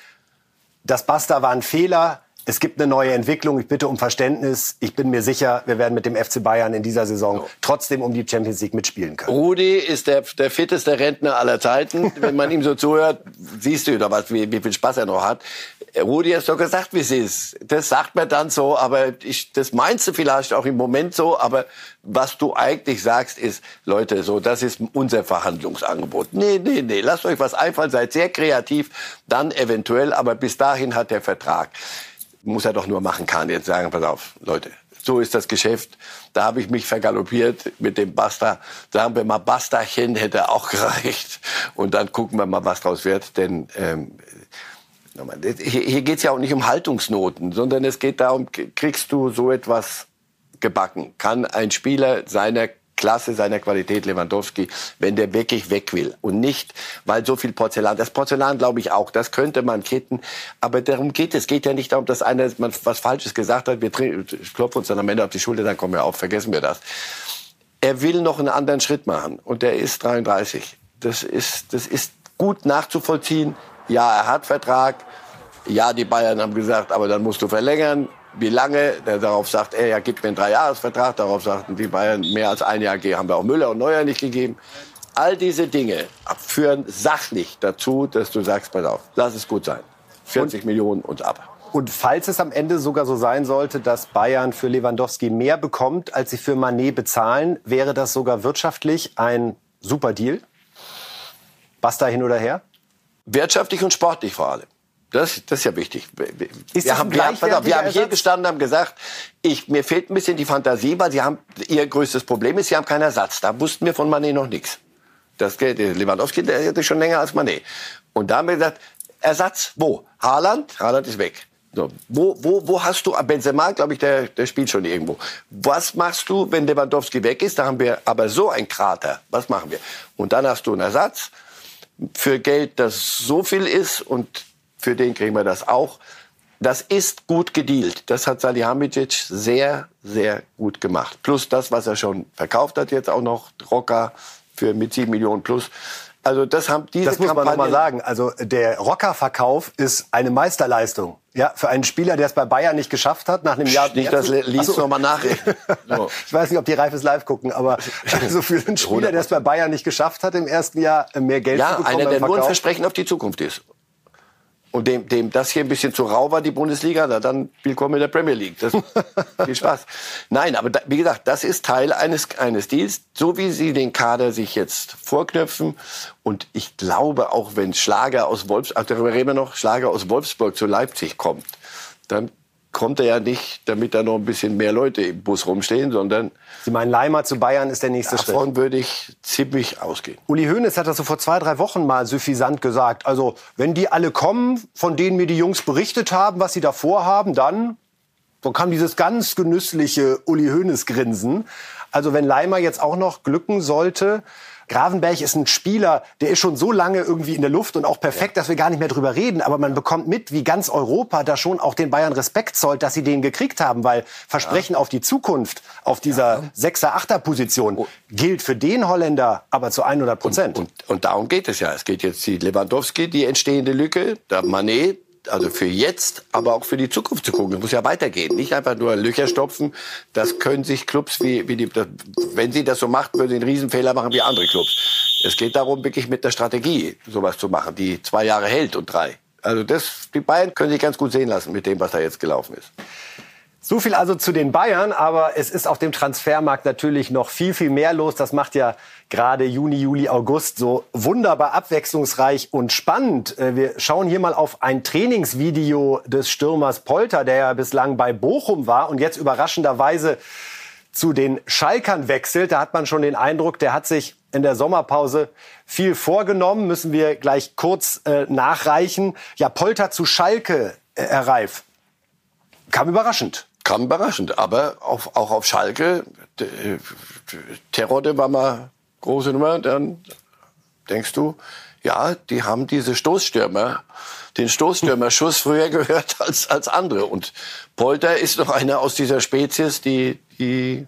das Basta war ein Fehler, es gibt eine neue Entwicklung, ich bitte um Verständnis. Ich bin mir sicher, wir werden mit dem FC Bayern in dieser Saison trotzdem um die Champions League mitspielen können. Rudi ist der, der fitteste Rentner aller Zeiten. Wenn man ihm so zuhört, siehst du, was, wie, wie viel Spaß er noch hat. Rudi hat doch gesagt, wie es ist. Das sagt man dann so, aber ich, das meinst du vielleicht auch im Moment so, aber was du eigentlich sagst, ist, Leute, so, das ist unser Verhandlungsangebot. Nee, nee, nee, lasst euch was einfallen, seid sehr kreativ, dann eventuell, aber bis dahin hat der Vertrag. Muss er doch nur machen kann, jetzt sagen, pass auf, Leute, so ist das Geschäft. Da habe ich mich vergaloppiert mit dem Basta. Sagen wir mal, Bastachen hätte auch gereicht. Und dann gucken wir mal, was draus wird. Denn ähm, hier geht es ja auch nicht um Haltungsnoten, sondern es geht darum, kriegst du so etwas gebacken? Kann ein Spieler seiner Klasse, seiner Qualität Lewandowski, wenn der wirklich weg will und nicht, weil so viel Porzellan, das Porzellan glaube ich auch, das könnte man kitten, aber darum geht es, geht ja nicht darum, dass einer was Falsches gesagt hat, wir klopfen uns dann am Ende auf die Schulter, dann kommen wir auf, vergessen wir das. Er will noch einen anderen Schritt machen und er ist 33. Das ist, das ist gut nachzuvollziehen. Ja, er hat Vertrag. Ja, die Bayern haben gesagt, aber dann musst du verlängern. Wie lange? Der darauf sagt er, ja, gib mir einen Dreijahresvertrag. Darauf sagten die Bayern, mehr als ein Jahr haben wir auch Müller und Neuer nicht gegeben. All diese Dinge führen sachlich dazu, dass du sagst, pass auf, lass es gut sein. 40 Millionen uns ab. Und falls es am Ende sogar so sein sollte, dass Bayern für Lewandowski mehr bekommt, als sie für Manet bezahlen, wäre das sogar wirtschaftlich ein super Deal? Basta hin oder her? Wirtschaftlich und sportlich vor allem. Das, das ist ja wichtig. Wir, Ist ein haben, wir, haben, auf, wir haben hier gestanden, haben gesagt, ich, mir fehlt ein bisschen die Fantasie, weil sie haben, ihr größtes Problem ist, sie haben keinen Ersatz. Da wussten wir von Manet noch nichts. Das geht, Lewandowski, der hätte schon länger als Manet. Und da haben wir gesagt, Ersatz, wo? Haaland? Haaland ist weg. So, wo, wo, wo hast du, Benzema, glaube ich, der, der spielt schon irgendwo. Was machst du, wenn Lewandowski weg ist? Da haben wir aber so ein Krater. Was machen wir? Und dann hast du einen Ersatz für Geld, das so viel ist und für den kriegen wir das auch. Das ist gut gedealt. Das hat Salihamidzic sehr, sehr gut gemacht. Plus das, was er schon verkauft hat, jetzt auch noch Rocker für mit sieben Millionen plus. Also das haben diese Das muss man noch mal Kampagnen- sagen. Also der Rocker-Verkauf ist eine Meisterleistung. Ja, für einen Spieler, der es bei Bayern nicht geschafft hat, nach einem Jahr. Nicht das Lied Ach so. noch mal nachrechnen. So. Ich weiß nicht, ob die Reifes live gucken, aber also für einen Spieler, der es bei Bayern nicht geschafft hat, im ersten Jahr mehr Geld Ja, zu bekommen einer, der beim nur ein Verkauf. Versprechen auf die Zukunft ist. Und dem, dem das hier ein bisschen zu rau war, die Bundesliga, na, dann willkommen in der Premier League. Das, viel Spaß. Nein, aber da, wie gesagt, das ist Teil eines, eines Deals, so wie sie den Kader sich jetzt vorknöpfen. Und ich glaube, auch wenn Schlager aus Wolfsburg, darüber reden wir noch, Schlager aus Wolfsburg zu Leipzig kommt, dann kommt er ja nicht, damit da noch ein bisschen mehr Leute im Bus rumstehen, sondern Sie meinen, Leimer zu Bayern ist der nächste Schritt. davon würde ich ziemlich ausgehen. Uli Hoeneß hat das so vor zwei, drei Wochen mal suffisant gesagt. Also, wenn die alle kommen, von denen mir die Jungs berichtet haben, was sie da vorhaben, dann, dann kam dieses ganz genüssliche Uli Hoeneß-Grinsen. Also, wenn Leimer jetzt auch noch glücken sollte, Gravenberg ist ein Spieler, der ist schon so lange irgendwie in der Luft und auch perfekt, dass wir gar nicht mehr drüber reden. Aber man bekommt mit, wie ganz Europa da schon auch den Bayern Respekt zollt, dass sie den gekriegt haben, weil Versprechen auf die Zukunft, auf dieser Sechser, Achter Position gilt für den Holländer aber zu 100 Prozent. Und, und darum geht es ja. Es geht jetzt die Lewandowski, die entstehende Lücke, der Manet, also für jetzt, aber auch für die Zukunft zu gucken. Es muss ja weitergehen. Nicht einfach nur Löcher stopfen. Das können sich Clubs wie, wie die, das, wenn sie das so macht, würden sie einen Riesenfehler machen wie andere Clubs. Es geht darum, wirklich mit der Strategie sowas zu machen, die zwei Jahre hält und drei. Also das, die Bayern können sich ganz gut sehen lassen mit dem, was da jetzt gelaufen ist. So viel also zu den Bayern, aber es ist auf dem Transfermarkt natürlich noch viel, viel mehr los. Das macht ja gerade Juni, Juli, August so wunderbar abwechslungsreich und spannend. Äh, Wir schauen hier mal auf ein Trainingsvideo des Stürmers Polter, der ja bislang bei Bochum war und jetzt überraschenderweise zu den Schalkern wechselt. Da hat man schon den Eindruck, der hat sich in der Sommerpause viel vorgenommen. Müssen wir gleich kurz äh, nachreichen. Ja, Polter zu Schalke, äh, Herr Reif. Kam überraschend. Kam überraschend. Aber auf, auch auf Schalke, äh, Terodde war mal große Nummer, dann denkst du, ja, die haben diese Stoßstürmer, den Stoßstürmerschuss früher gehört als, als andere. Und Polter ist noch einer aus dieser Spezies, die, die,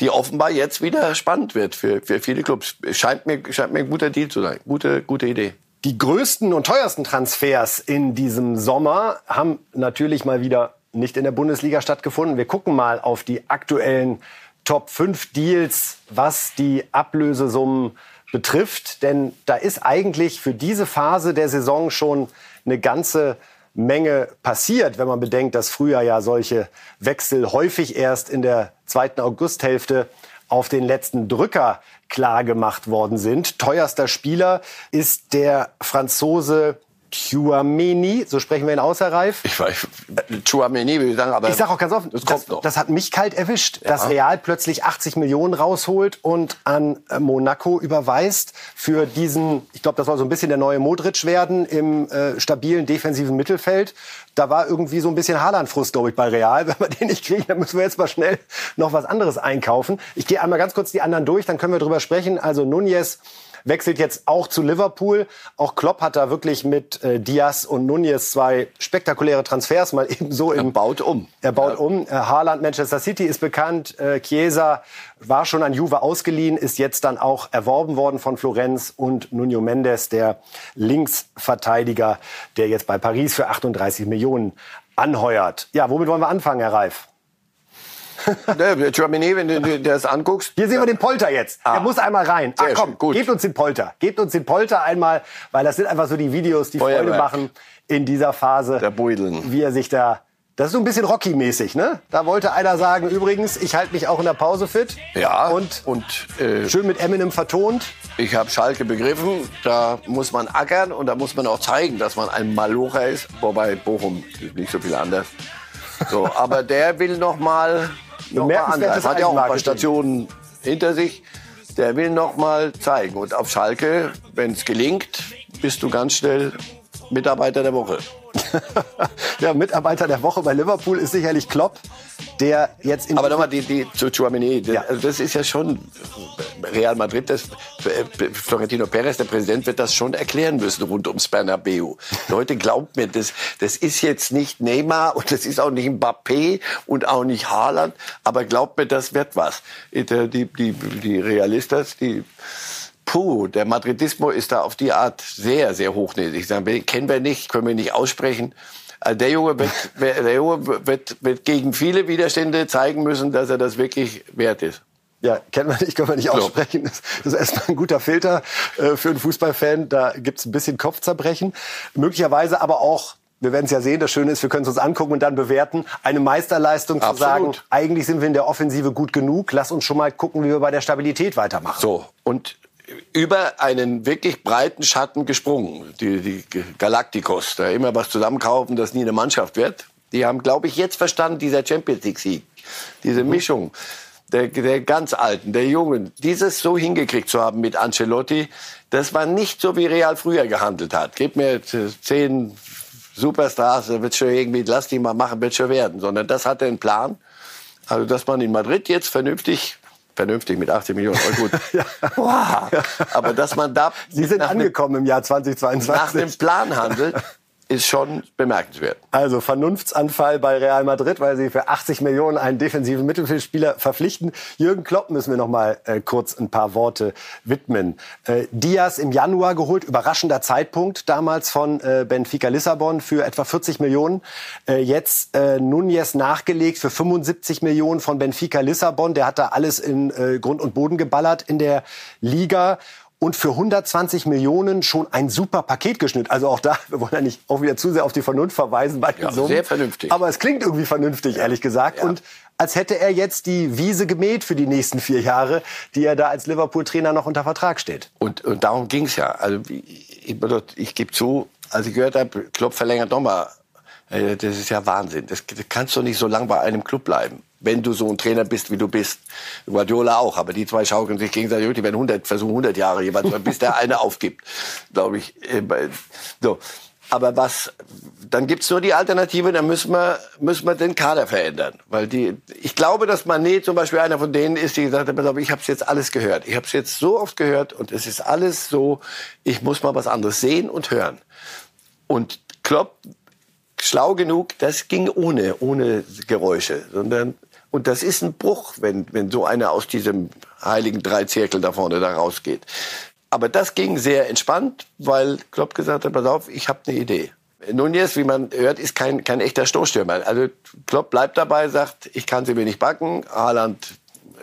die offenbar jetzt wieder spannend wird für, für viele Clubs. Scheint mir, scheint mir ein guter Deal zu sein. Gute, gute Idee. Die größten und teuersten Transfers in diesem Sommer haben natürlich mal wieder nicht in der Bundesliga stattgefunden. Wir gucken mal auf die aktuellen Top 5 Deals, was die Ablösesummen betrifft. Denn da ist eigentlich für diese Phase der Saison schon eine ganze Menge passiert, wenn man bedenkt, dass früher ja solche Wechsel häufig erst in der zweiten Augusthälfte auf den letzten Drücker klar gemacht worden sind. Teuerster Spieler ist der Franzose Chouameni, so sprechen wir ihn aus, Herr Reif. Ich weiß, Chouameni will ich sagen, aber ich sage auch ganz offen, das, das, das, hat mich kalt erwischt, ja. dass Real plötzlich 80 Millionen rausholt und an äh, Monaco überweist für diesen, ich glaube, das soll so ein bisschen der neue Modric werden im äh, stabilen defensiven Mittelfeld. Da war irgendwie so ein bisschen Haaland-Frust, glaube ich, bei Real. Wenn wir den nicht kriegen, dann müssen wir jetzt mal schnell noch was anderes einkaufen. Ich gehe einmal ganz kurz die anderen durch, dann können wir drüber sprechen. Also Nunez wechselt jetzt auch zu Liverpool. Auch Klopp hat da wirklich mit äh, Diaz und Nunez zwei spektakuläre Transfers mal eben so im... Er baut um. Er baut ja. um. Äh, Haaland, Manchester City ist bekannt. Äh, Chiesa war schon an Juve ausgeliehen, ist jetzt dann auch erworben worden von Florenz und Nuno Mendes, der Linksverteidiger, der jetzt bei Paris für 38 Millionen anheuert. Ja, womit wollen wir anfangen, Herr Reif? Der Germany, wenn du dir das anguckst. Hier sehen wir den Polter jetzt. Ah. Der muss einmal rein. Ach komm, gut. gebt uns den Polter. Gebt uns den Polter einmal, weil das sind einfach so die Videos, die Feuerwerk. Freude machen in dieser Phase. Der Beudeln. Wie er sich da das ist so ein bisschen Rocky-mäßig, ne? Da wollte einer sagen, übrigens, ich halte mich auch in der Pause fit. Ja. Und, und äh, schön mit Eminem vertont. Ich habe Schalke begriffen. Da muss man ackern und da muss man auch zeigen, dass man ein Malocher ist. Wobei Bochum nicht so viel anders. So, aber der will noch mal Bemerkenswertes Hat ja auch ein paar Stationen hinter sich. Der will noch mal zeigen. Und auf Schalke, wenn es gelingt, bist du ganz schnell Mitarbeiter der Woche. ja, Mitarbeiter der Woche bei Liverpool ist sicherlich Klopp, der jetzt in Aber nochmal die, die zu Chouameni, ja. also das ist ja schon Real Madrid, das, Florentino Perez, der Präsident, wird das schon erklären müssen rund ums Bernabeu. Leute, glaubt mir, das, das ist jetzt nicht Neymar und das ist auch nicht Mbappé und auch nicht Haaland, aber glaubt mir, das wird was. Die, die, die, die Realistas, die Puh, der Madridismo ist da auf die Art sehr, sehr hochnäsig. Kennen wir nicht, können wir nicht aussprechen. Also der Junge, wird, der Junge wird, wird gegen viele Widerstände zeigen müssen, dass er das wirklich wert ist. Ja, kennt man nicht, können wir nicht aussprechen. Das ist erstmal ein guter Filter äh, für einen Fußballfan. Da gibt's ein bisschen Kopfzerbrechen. Möglicherweise aber auch wir werden es ja sehen, das Schöne ist, wir können es uns angucken und dann bewerten. Eine Meisterleistung zu Absolut. sagen, eigentlich sind wir in der Offensive gut genug. Lass uns schon mal gucken, wie wir bei der Stabilität weitermachen. So, und über einen wirklich breiten Schatten gesprungen. Die, die Galacticos, da immer was zusammenkaufen, das nie eine Mannschaft wird. Die haben, glaube ich, jetzt verstanden, dieser Champions League-Sieg, diese mhm. Mischung der, der ganz Alten, der Jungen, dieses so hingekriegt zu haben mit Ancelotti, das war nicht so, wie Real früher gehandelt hat. Gib mir zehn Superstars, wird schon irgendwie, lass die mal machen, wird schon werden. Sondern das hatte einen Plan. Also, dass man in Madrid jetzt vernünftig vernünftig mit 80 Millionen Euro. Gut. ja. Wow. Aber dass man da. Sie sind angekommen im Jahr 2022. Nach dem Plan handelt, ist schon bemerkenswert. Also Vernunftsanfall bei Real Madrid, weil sie für 80 Millionen einen defensiven Mittelfeldspieler verpflichten. Jürgen Klopp müssen wir noch mal äh, kurz ein paar Worte widmen. Äh, Diaz im Januar geholt, überraschender Zeitpunkt damals von äh, Benfica Lissabon für etwa 40 Millionen. Äh, jetzt äh, Nunez nachgelegt für 75 Millionen von Benfica Lissabon. Der hat da alles in äh, Grund und Boden geballert in der Liga und für 120 Millionen schon ein super Paket geschnitten. Also auch da, wir wollen ja nicht auch wieder zu sehr auf die Vernunft verweisen bei den ja, Summen. Sehr vernünftig. Aber es klingt irgendwie vernünftig, ehrlich gesagt. Ja. Und als hätte er jetzt die Wiese gemäht für die nächsten vier Jahre, die er da als Liverpool-Trainer noch unter Vertrag steht. Und, und darum ging's ja. Also ich, ich, ich gebe zu, als ich gehört habe, Klopp verlängert nochmal, äh, das ist ja Wahnsinn. Das, das kannst du nicht so lange bei einem Club bleiben wenn du so ein Trainer bist, wie du bist. Guardiola auch, aber die zwei schaukeln sich gegenseitig, die werden 100, versuchen 100 Jahre jeweils, bis der eine aufgibt, glaube ich. Äh, so. Aber was, dann gibt's nur die Alternative, dann müssen wir, müssen wir den Kader verändern. Weil die, ich glaube, dass Manet zum Beispiel einer von denen ist, die gesagt hat, ich habe jetzt alles gehört. Ich habe es jetzt so oft gehört und es ist alles so, ich muss mal was anderes sehen und hören. Und Klopp, schlau genug, das ging ohne, ohne Geräusche, sondern und das ist ein Bruch, wenn, wenn so einer aus diesem heiligen Dreizirkel da vorne da rausgeht. Aber das ging sehr entspannt, weil Klopp gesagt hat, pass auf, ich habe eine Idee. Nunez, wie man hört, ist kein, kein echter Stoßstürmer. Also Klopp bleibt dabei, sagt, ich kann sie mir nicht backen. Haaland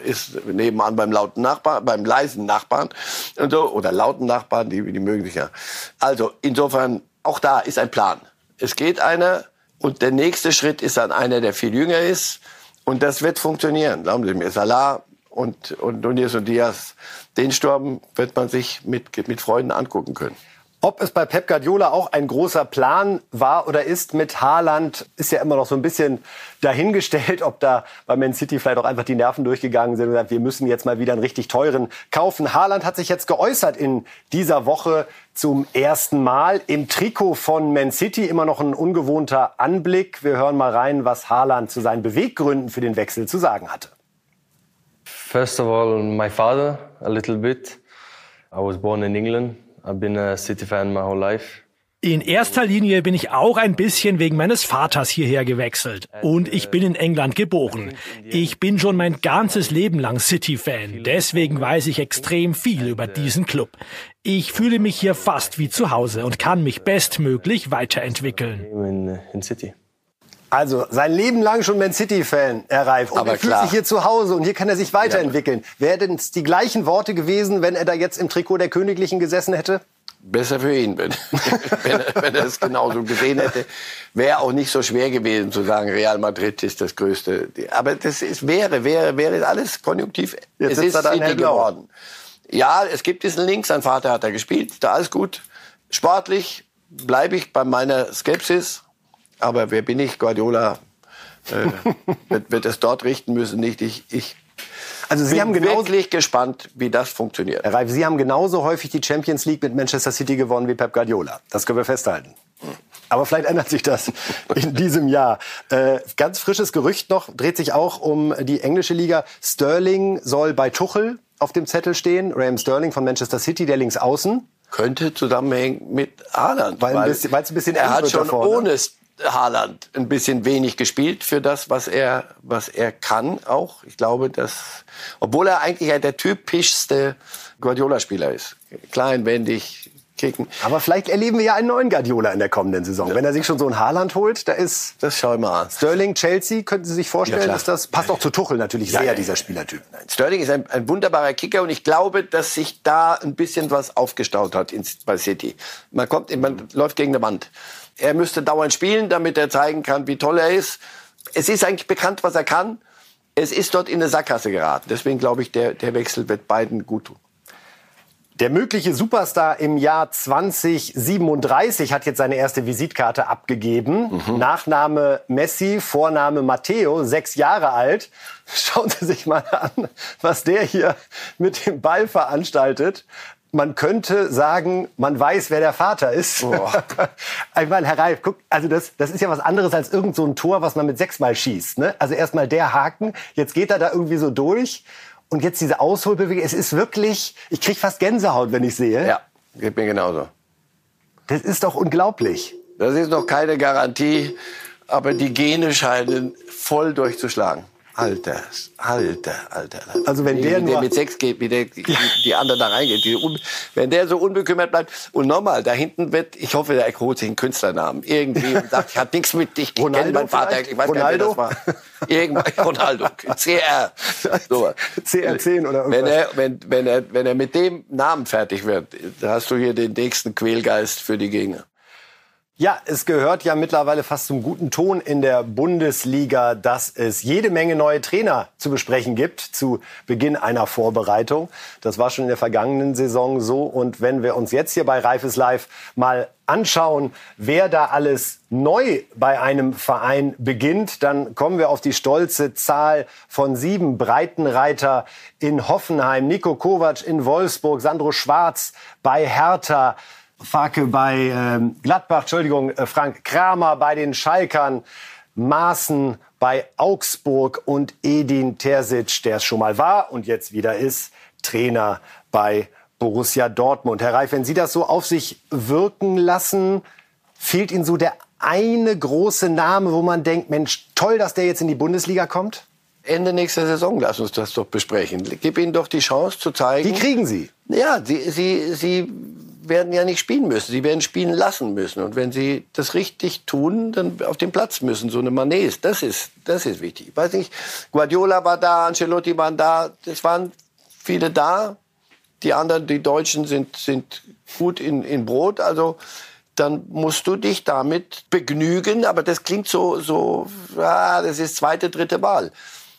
ist nebenan beim lauten Nachbarn, beim leisen Nachbarn und so, oder lauten Nachbarn, die, die mögen sich ja. Also insofern, auch da ist ein Plan. Es geht einer und der nächste Schritt ist dann einer, der viel jünger ist und das wird funktionieren. Glauben Sie mir, Salah und, und Nunez und Diaz, den Sturm wird man sich mit, mit Freunden angucken können. Ob es bei Pep Guardiola auch ein großer Plan war oder ist mit Haaland, ist ja immer noch so ein bisschen dahingestellt, ob da bei Man City vielleicht auch einfach die Nerven durchgegangen sind und gesagt, wir müssen jetzt mal wieder einen richtig teuren kaufen. Haaland hat sich jetzt geäußert in dieser Woche zum ersten Mal im Trikot von Man City. Immer noch ein ungewohnter Anblick. Wir hören mal rein, was Haaland zu seinen Beweggründen für den Wechsel zu sagen hatte. First of all, my father, a little bit. I was born in England. I've been a City fan my whole life. In erster Linie bin ich auch ein bisschen wegen meines Vaters hierher gewechselt. Und ich bin in England geboren. Ich bin schon mein ganzes Leben lang City-Fan. Deswegen weiß ich extrem viel über diesen Club. Ich fühle mich hier fast wie zu Hause und kann mich bestmöglich weiterentwickeln. In, in City. Also sein Leben lang schon Man City-Fan, Herr Reif. Und Aber er fühlt klar. sich hier zu Hause und hier kann er sich weiterentwickeln. Wären es die gleichen Worte gewesen, wenn er da jetzt im Trikot der Königlichen gesessen hätte? Besser für ihn, wenn, wenn, er, wenn er es genauso gesehen hätte. Wäre auch nicht so schwer gewesen zu sagen, Real Madrid ist das Größte. Aber das ist, wäre, wäre, wäre alles konjunktiv. Jetzt es ist er City geworden. Ja, es gibt diesen Link, sein Vater hat da gespielt, da alles gut. Sportlich bleibe ich bei meiner Skepsis. Aber wer bin ich? Guardiola äh, wird, wird es dort richten müssen, nicht ich. Ich Also Sie bin haben genauso, wirklich gespannt, wie das funktioniert. Herr Reif, Sie haben genauso häufig die Champions League mit Manchester City gewonnen wie Pep Guardiola. Das können wir festhalten. Aber vielleicht ändert sich das in diesem Jahr. Äh, ganz frisches Gerücht noch, dreht sich auch um die englische Liga. Sterling soll bei Tuchel auf dem Zettel stehen. Raheem Sterling von Manchester City, der links außen. könnte zusammenhängen mit Haaland. Weil ein bisschen- weil es ein bisschen er hat schon vorne. ohne Haaland ein bisschen wenig gespielt für das, was er, was er kann auch. Ich glaube, dass, obwohl er eigentlich ja der typischste Guardiola-Spieler ist. Klein, wendig, kicken. Aber vielleicht erleben wir ja einen neuen Guardiola in der kommenden Saison. Wenn er sich schon so einen Haaland holt, da ist Das schau ich mal an. Sterling, Chelsea, könnten Sie sich vorstellen, Ja, dass das passt auch zu Tuchel natürlich Ja, sehr, ja, dieser ja. Spielertyp. Sterling ist ein, ein wunderbarer Kicker und ich glaube, dass sich da ein bisschen was aufgestaut hat in, bei City. Man kommt, man läuft gegen eine Wand. Er müsste dauernd spielen, damit er zeigen kann, wie toll er ist. Es ist eigentlich bekannt, was er kann. Es ist dort in eine Sackgasse geraten. Deswegen glaube ich, der, der Wechsel wird beiden gut tun. Der mögliche Superstar im Jahr 2037 hat jetzt seine erste Visitkarte abgegeben. Nachname Messi, Vorname Matteo, sechs Jahre alt. Schauen Sie sich mal an, was der hier mit dem Ball veranstaltet. Man könnte sagen, man weiß, wer der Vater ist. ich meine, Herr Reif, guck, also das, das ist ja was anderes als irgend so ein Tor, was man mit sechsmal schießt. Ne? Also erstmal der Haken, jetzt geht er da irgendwie so durch. Und jetzt diese Ausholbewegung, es ist wirklich, ich krieg fast Gänsehaut, wenn ich sehe. Ja, geht mir genauso. Das ist doch unglaublich. Das ist noch keine Garantie, aber die Gene scheinen voll durchzuschlagen. Alter, alter, alter. alter. Also wenn der der nur- mit sechs geht, wie der, die, die anderen da reingeht. Die, un, wenn der so unbekümmert bleibt. Und nochmal, da hinten wird, ich hoffe, der sich einen Künstlernamen. Irgendwie und sagt, ich hat nichts mit dich. Ich kenne Ronaldo meinen Vater. vielleicht? Ich weiß gar nicht, wer das war. Irgendwann, Ronaldo. CR. So. CR10 oder irgendwas. Wenn er, wenn, wenn, er, wenn er mit dem Namen fertig wird, hast du hier den nächsten Quälgeist für die Gegner. Ja, es gehört ja mittlerweile fast zum guten Ton in der Bundesliga, dass es jede Menge neue Trainer zu besprechen gibt zu Beginn einer Vorbereitung. Das war schon in der vergangenen Saison so. Und wenn wir uns jetzt hier bei Reifes Live mal anschauen, wer da alles neu bei einem Verein beginnt, dann kommen wir auf die stolze Zahl von sieben Breitenreiter in Hoffenheim, Nico Kovac in Wolfsburg, Sandro Schwarz bei Hertha, Farke bei ähm, Gladbach, Entschuldigung, äh, Frank Kramer bei den Schalkern, Maaßen bei Augsburg und Edin Terzic, der es schon mal war und jetzt wieder ist, Trainer bei Borussia Dortmund. Herr Reif, wenn Sie das so auf sich wirken lassen, fehlt Ihnen so der eine große Name, wo man denkt, Mensch, toll, dass der jetzt in die Bundesliga kommt? Ende nächster Saison, lass uns das doch besprechen. Gib ihnen doch die Chance zu zeigen. Die kriegen sie. Ja, sie, sie, sie werden ja nicht spielen müssen. Sie werden spielen lassen müssen. Und wenn sie das richtig tun, dann auf den Platz müssen. So eine Manet, das ist, das ist wichtig. Ich weiß nicht, Guardiola war da, Ancelotti waren da. Es waren viele da. Die anderen, die Deutschen sind, sind gut in, in Brot. Also, dann musst du dich damit begnügen. Aber das klingt so, so, ah, das ist zweite, dritte Wahl.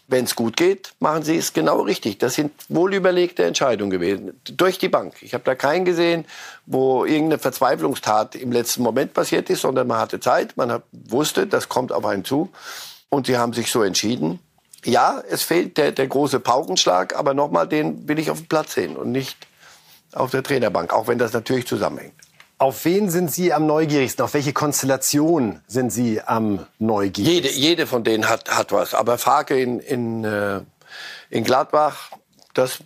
Wenn es gut geht, machen sie es genau richtig. Das sind wohlüberlegte Entscheidungen gewesen. Durch die Bank. Ich habe da keinen gesehen, wo irgendeine Verzweiflungstat im letzten Moment passiert ist, sondern man hatte Zeit, man hat, wusste, das kommt auf einen zu. Und sie haben sich so entschieden. Ja, es fehlt der, der große Paukenschlag, aber nochmal, den will ich auf dem Platz sehen und nicht auf der Trainerbank, auch wenn das natürlich zusammenhängt. Auf wen sind Sie am neugierigsten? Auf welche Konstellation sind Sie am neugierigsten? Jede, jede von denen hat, hat was. Aber Farke in, in, äh, in Gladbach, das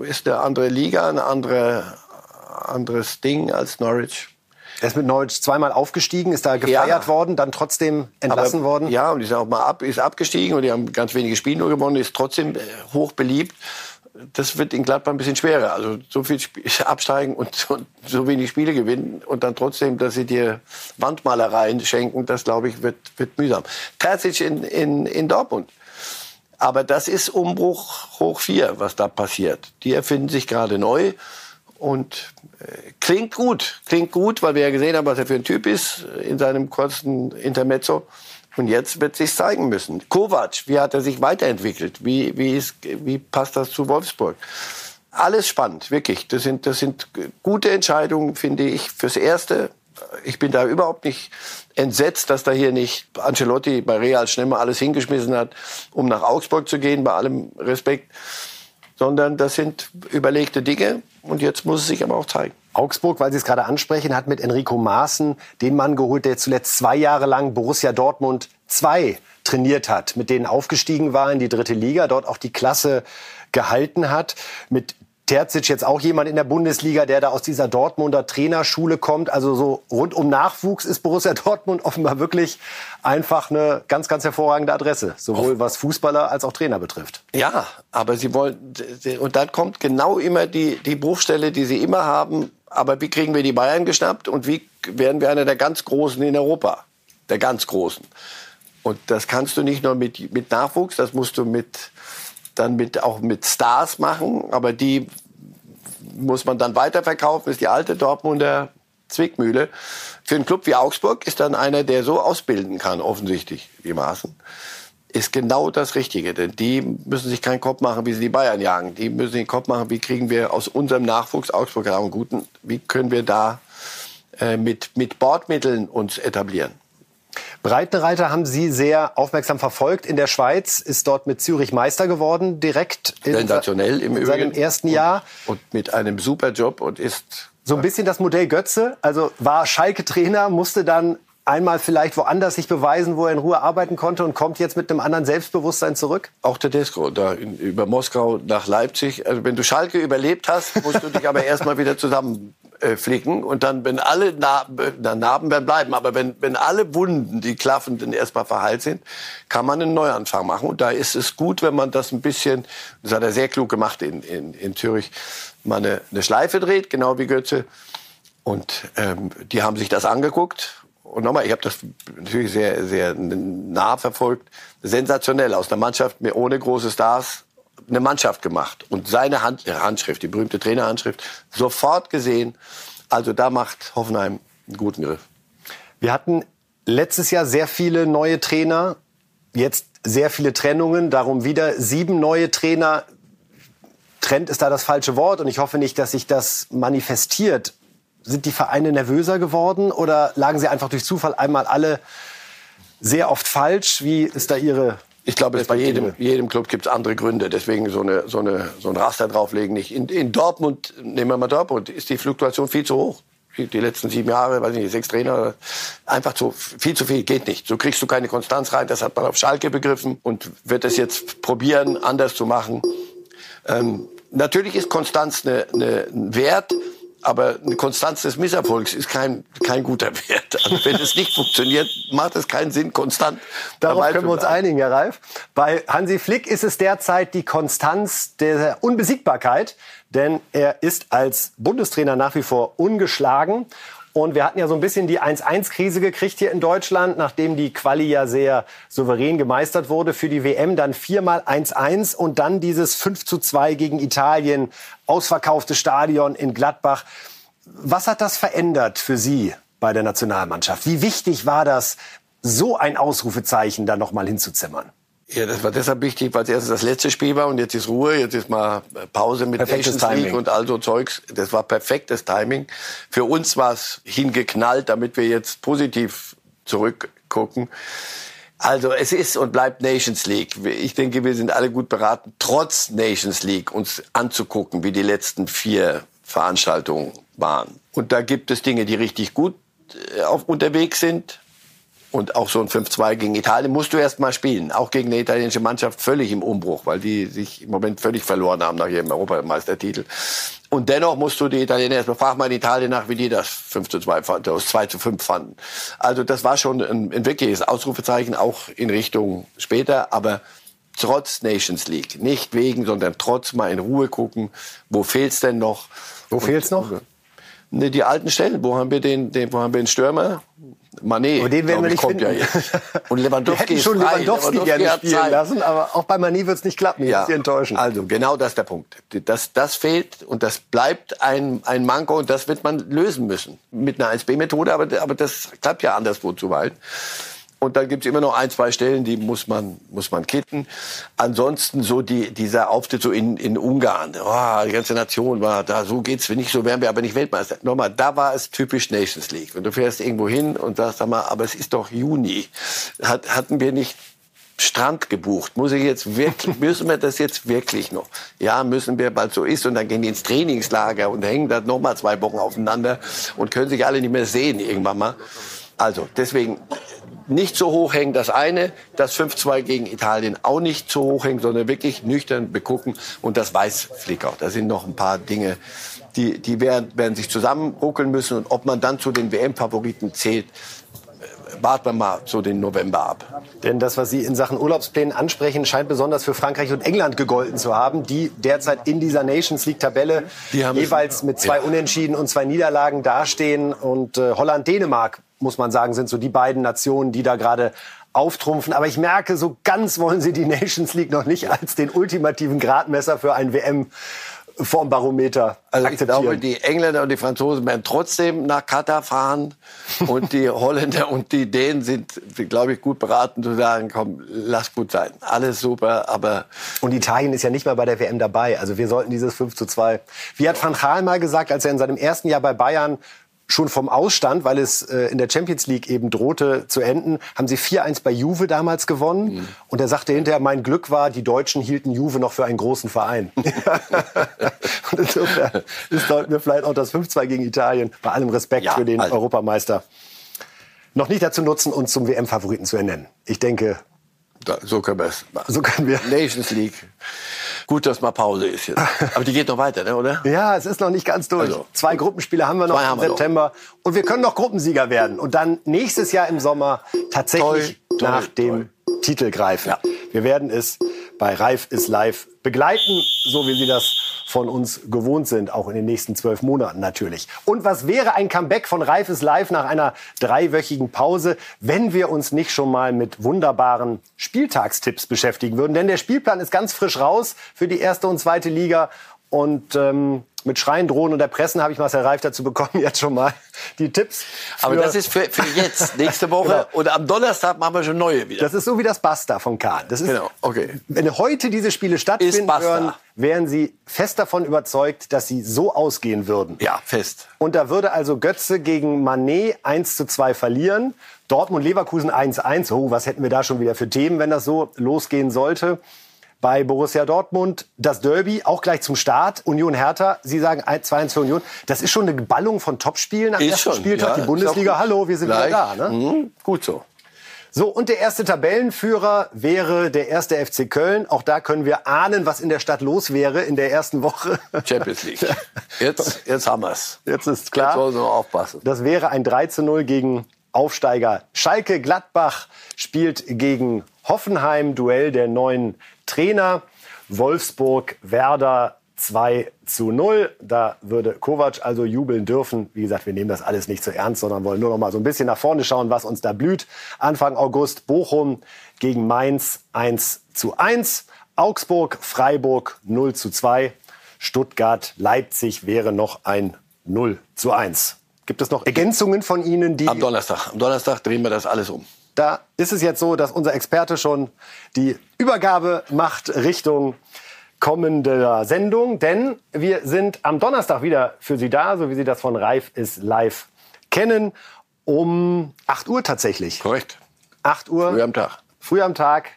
ist eine andere Liga, ein andere, anderes Ding als Norwich. Er ist mit Norwich zweimal aufgestiegen, ist da gefeiert Ja. worden, dann trotzdem entlassen Aber, worden. Ja, und ist auch mal ab, ist abgestiegen und die haben ganz wenige Spiele nur gewonnen, ist trotzdem äh, hoch beliebt. Das wird in Gladbach ein bisschen schwerer. Also so viel absteigen und, und so wenig Spiele gewinnen und dann trotzdem, dass sie dir Wandmalereien schenken, das glaube ich wird, wird mühsam. Terzic in, in, in Dortmund. Aber das ist Umbruch hoch vier, was da passiert. Die erfinden sich gerade neu und äh, klingt gut. Klingt gut, weil wir ja gesehen haben, was er für ein Typ ist in seinem kurzen Intermezzo. Und jetzt wird sich zeigen müssen. Kovac, wie hat er sich weiterentwickelt? Wie, wie, ist, wie passt das zu Wolfsburg? Alles spannend, wirklich. Das sind, das sind gute Entscheidungen, finde ich, fürs Erste. Ich bin da überhaupt nicht entsetzt, dass da hier nicht Ancelotti bei Real schnell mal alles hingeschmissen hat, um nach Augsburg zu gehen, bei allem Respekt. Sondern das sind überlegte Dinge und jetzt muss es sich aber auch zeigen. Augsburg, weil Sie es gerade ansprechen, hat mit Enrico Maaßen den Mann geholt, der zuletzt zwei Jahre lang Borussia Dortmund 2 trainiert hat, mit denen aufgestiegen war in die dritte Liga, dort auch die Klasse gehalten hat. Mit Terzic jetzt auch jemand in der Bundesliga, der da aus dieser Dortmunder Trainerschule kommt. Also so rund um Nachwuchs ist Borussia Dortmund offenbar wirklich einfach eine ganz, ganz hervorragende Adresse, sowohl was Fußballer als auch Trainer betrifft. Ja, aber sie wollen, und dann kommt genau immer die, die Bruchstelle, die sie immer haben. Aber wie kriegen wir die Bayern geschnappt und wie werden wir einer der ganz Großen in Europa? Der ganz Großen. Und das kannst du nicht nur mit, mit Nachwuchs, das musst du mit, dann mit, auch mit Stars machen. Aber die muss man dann weiterverkaufen, ist die alte Dortmunder Zwickmühle. Für einen Club wie Augsburg ist dann einer, der so ausbilden kann, offensichtlich, wie Maaßen, ist genau das Richtige. Denn die müssen sich keinen Kopf machen, wie sie die Bayern jagen. Die müssen sich den Kopf machen, wie kriegen wir aus unserem Nachwuchs, Augsburg einen guten, wie können wir da äh, mit, mit Bordmitteln uns etablieren. Breitenreiter haben Sie sehr aufmerksam verfolgt. In der Schweiz ist dort mit Zürich Meister geworden, direkt in, Sensationell im in Übrigen. seinem ersten Jahr. Und mit einem super Job und ist So ein bisschen das Modell Götze. Also war Schalke Trainer, musste dann einmal vielleicht woanders sich beweisen, wo er in Ruhe arbeiten konnte und kommt jetzt mit einem anderen Selbstbewusstsein zurück. Auch Tedesco, da in, über Moskau nach Leipzig. Also wenn du Schalke überlebt hast, musst du dich aber erstmal wieder zusammenflicken. Äh, und dann, wenn alle Narben, na, Narben werden bleiben, aber wenn, wenn alle Wunden, die klaffenden, erstmal verheilt sind, kann man einen Neuanfang machen. Und da ist es gut, wenn man das ein bisschen, das hat er sehr klug gemacht in, in, in Zürich, mal eine, eine Schleife dreht, genau wie Götze. Und ähm, die haben sich das angeguckt. Und nochmal, ich habe das natürlich sehr, sehr nah verfolgt. Sensationell aus einer Mannschaft mit ohne große Stars eine Mannschaft gemacht. Und seine Hand, Handschrift, die berühmte Trainerhandschrift, sofort gesehen. Also da macht Hoffenheim einen guten Griff. Wir hatten letztes Jahr sehr viele neue Trainer, jetzt sehr viele Trennungen, darum wieder sieben neue Trainer. Trend ist da das falsche Wort und ich hoffe nicht, dass sich das manifestiert. Sind die Vereine nervöser geworden oder lagen sie einfach durch Zufall einmal alle sehr oft falsch? Wie ist da Ihre Ich glaube, bei jedem, jedem Club gibt es andere Gründe. Deswegen so, eine, so, eine, so ein Raster drauflegen nicht. In, in Dortmund, nehmen wir mal Dortmund, ist die Fluktuation viel zu hoch. die, letzten sieben Jahre, weiß ich nicht, sechs Trainer, einfach zu viel zu viel, geht nicht. So kriegst du keine Konstanz rein. Das hat man auf Schalke begriffen und wird es jetzt probieren, anders zu machen. Ähm, natürlich ist Konstanz eine, eine, ein Wert, aber eine Konstanz des Misserfolgs ist kein, kein guter Wert. Also wenn es nicht funktioniert, macht es keinen Sinn, konstant. Darauf können wir uns einigen, Herr Reif. Bei Hansi Flick ist es derzeit die Konstanz der Unbesiegbarkeit, denn er ist als Bundestrainer nach wie vor ungeschlagen. Und wir hatten ja so ein bisschen die 1-1-Krise gekriegt hier in Deutschland, nachdem die Quali ja sehr souverän gemeistert wurde für die WM. Dann viermal 1-1 und dann dieses 5-2 gegen Italien, ausverkauftes Stadion in Gladbach. Was hat das verändert für Sie bei der Nationalmannschaft? Wie wichtig war das, so ein Ausrufezeichen da noch mal hinzuzimmern? Ja, das war deshalb wichtig, weil es erst das letzte Spiel war und jetzt ist Ruhe, jetzt ist mal Pause mit Perfektes Nations League Timing. und all so Zeugs. Das war perfektes Timing. Für uns war es hingeknallt, damit wir jetzt positiv zurückgucken. Also es ist und bleibt Nations League. Ich denke, wir sind alle gut beraten, trotz Nations League uns anzugucken, wie die letzten vier Veranstaltungen waren. Und da gibt es Dinge, die richtig gut äh, auf, unterwegs sind. Und auch so ein 5-2 gegen Italien musst du erst mal spielen. Auch gegen eine italienische Mannschaft völlig im Umbruch, weil die sich im Moment völlig verloren haben nach ihrem Europameistertitel. Und dennoch musst du die Italiener erstmal frag mal in Italien nach, wie die das 5 zu 2 fanden, aus 2 zu 5 fanden. Also das war schon ein, ein wirkliches Ausrufezeichen, auch in Richtung später, aber trotz Nations League. Nicht wegen, sondern trotz mal in Ruhe gucken, wo fehlt's denn noch? Wo fehlt's noch? Ne, die alten Stellen. Wo haben wir den, den, wo haben wir den Stürmer? Mané. Aber den werden wir nicht ich, kommt finden. Ja jetzt. Und Wir Lewandowski hätten ist schon frei. Lewandowski, gerne spielen Zeit. lassen, aber auch bei Mani wird es nicht klappen. Ja, Ja. Sie enttäuschen. also genau das ist der Punkt. Das, das fehlt und das bleibt ein, ein Manko und das wird man lösen müssen. Mit einer 1B-Methode, aber, aber das klappt ja anderswo zu weit. Und dann gibt's immer noch ein, zwei Stellen, die muss man, muss man kitten. Ansonsten so die, dieser Auftritt so in, in Ungarn. Oh, die ganze Nation war da, so geht's nicht, so wären wir aber nicht Weltmeister. Nochmal, da war es typisch Nations League. Wenn du fährst irgendwo hin und sagst, sag mal, aber es ist doch Juni. Hat, hatten wir nicht Strand gebucht. Muss ich jetzt wirklich, müssen wir das jetzt wirklich noch? Ja, müssen wir, weil es so ist. Und dann gehen die ins Trainingslager und hängen da noch mal zwei Wochen aufeinander und können sich alle nicht mehr sehen irgendwann mal. Also, deswegen nicht so hoch hängen, das eine, das 5-2 gegen Italien auch nicht so hoch hängen, sondern wirklich nüchtern begucken. Und das weiß Flick auch. Da sind noch ein paar Dinge, die, die werden, werden sich zusammenruckeln müssen. Und ob man dann zu den WM-Favoriten zählt, äh, warten wir mal so den November ab. Denn das, was Sie in Sachen Urlaubsplänen ansprechen, scheint besonders für Frankreich und England gegolten zu haben, die derzeit in dieser Nations League-Tabelle jeweils mit zwei Ja. Unentschieden und zwei Niederlagen dastehen. Und äh, Holland-Dänemark, muss man sagen, sind so die beiden Nationen, die da gerade auftrumpfen. Aber ich merke, so ganz wollen Sie die Nations League noch nicht als den ultimativen Gradmesser für ein WM-Formbarometer Also ich glaube, die Engländer und die Franzosen werden trotzdem nach Katar fahren und die Holländer und die Dänen sind, glaube ich, gut beraten zu sagen, komm, lass gut sein. Alles super, aber Und Italien ist ja nicht mal bei der WM dabei. Also wir sollten dieses 5 zu 2. Wie hat Van Gaal mal gesagt, als er in seinem ersten Jahr bei Bayern schon vom Ausstand, weil es äh, in der Champions League eben drohte zu enden, haben sie 4-1 bei Juve damals gewonnen. Mhm. Und er sagte hinterher, mein Glück war, die Deutschen hielten Juve noch für einen großen Verein. Und insofern ist sollten wir vielleicht auch das 5-2 gegen Italien, bei allem Respekt Ja, für den also. Europameister, noch nicht dazu nutzen, uns zum WM-Favoriten zu ernennen. Ich denke, da, so können wir es so können wir. Nations League. Gut, dass mal Pause ist jetzt. Aber die geht noch weiter, ne, oder? Ja, es ist noch nicht ganz durch. Also. Zwei Gruppenspiele haben wir noch Zwei im haben wir noch. September. Und wir können noch Gruppensieger werden. Und dann nächstes Jahr im Sommer tatsächlich Toi, toi, nach dem Titel greifen. Ja. Wir werden es bei Reif ist live begleiten, so wie Sie das von uns gewohnt sind, auch in den nächsten zwölf Monaten natürlich. Und was wäre ein Comeback von Reif ist live nach einer dreiwöchigen Pause, wenn wir uns nicht schon mal mit wunderbaren Spieltagstipps beschäftigen würden? Denn der Spielplan ist ganz frisch raus für die erste und zweite Liga. Und ähm, mit Schreien, Drohen und Erpressen habe ich Marcel Reif dazu bekommen, jetzt schon mal die Tipps. Aber das ist für, für jetzt, nächste Woche. Genau. Und am Donnerstag machen wir schon neue wieder. Das ist so wie das Basta von Kahn. Das ist, Genau, okay. Wenn heute diese Spiele stattfinden würden, wären Sie fest davon überzeugt, dass sie so ausgehen würden. ja, fest. Und da würde also Götze gegen Manet 1 zu 2 verlieren. Dortmund Leverkusen 1-1. Oh, was hätten wir da schon wieder für Themen, wenn das so losgehen sollte? Bei Borussia Dortmund. Das Derby, auch gleich zum Start. Union Hertha, Sie sagen 2-1 für Union. Das ist schon eine Ballung von Topspielen am Ist ersten schon, Spieltag. ja, die Bundesliga, hallo, wir sind Gleich. wieder da. Ne? Mhm, gut so. So, und der erste Tabellenführer wäre der erste FC Köln. Auch da können wir ahnen, was in der Stadt los wäre in der ersten Woche. Champions League. Jetzt, jetzt haben wir's. Jetzt ist Jetzt klar. sollen sie noch aufpassen. Das wäre ein 3 zu 0 gegen Aufsteiger Schalke. Gladbach spielt gegen Hoffenheim. Duell der neuen Trainer. Wolfsburg, Werder 2 zu 0. Da würde Kovac also jubeln dürfen. Wie gesagt, wir nehmen das alles nicht zu ernst, sondern wollen nur noch mal so ein bisschen nach vorne schauen, was uns da blüht. Anfang August Bochum gegen Mainz 1 zu 1. Augsburg, Freiburg 0 zu 2. Stuttgart, Leipzig wäre noch ein 0 zu 1. Gibt es noch Ergänzungen von Ihnen, die Am Donnerstag. Am Donnerstag drehen wir das alles um. da ist es jetzt so, dass unser Experte schon die Übergabe macht Richtung kommender Sendung, denn wir sind am Donnerstag wieder für Sie da, so wie Sie das von Reif ist live kennen, um 8 Uhr tatsächlich. Korrekt. 8 Uhr. Früh am Tag. Früh am Tag.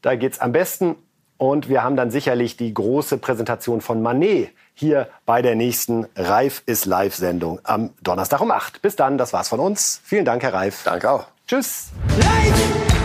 Da geht's am besten. Und wir haben dann sicherlich die große Präsentation von Manet hier bei der nächsten Reif ist Live-Sendung am Donnerstag um 8. Bis dann, das war's von uns. Vielen Dank, Herr Reif. Danke auch. Tschüss. Live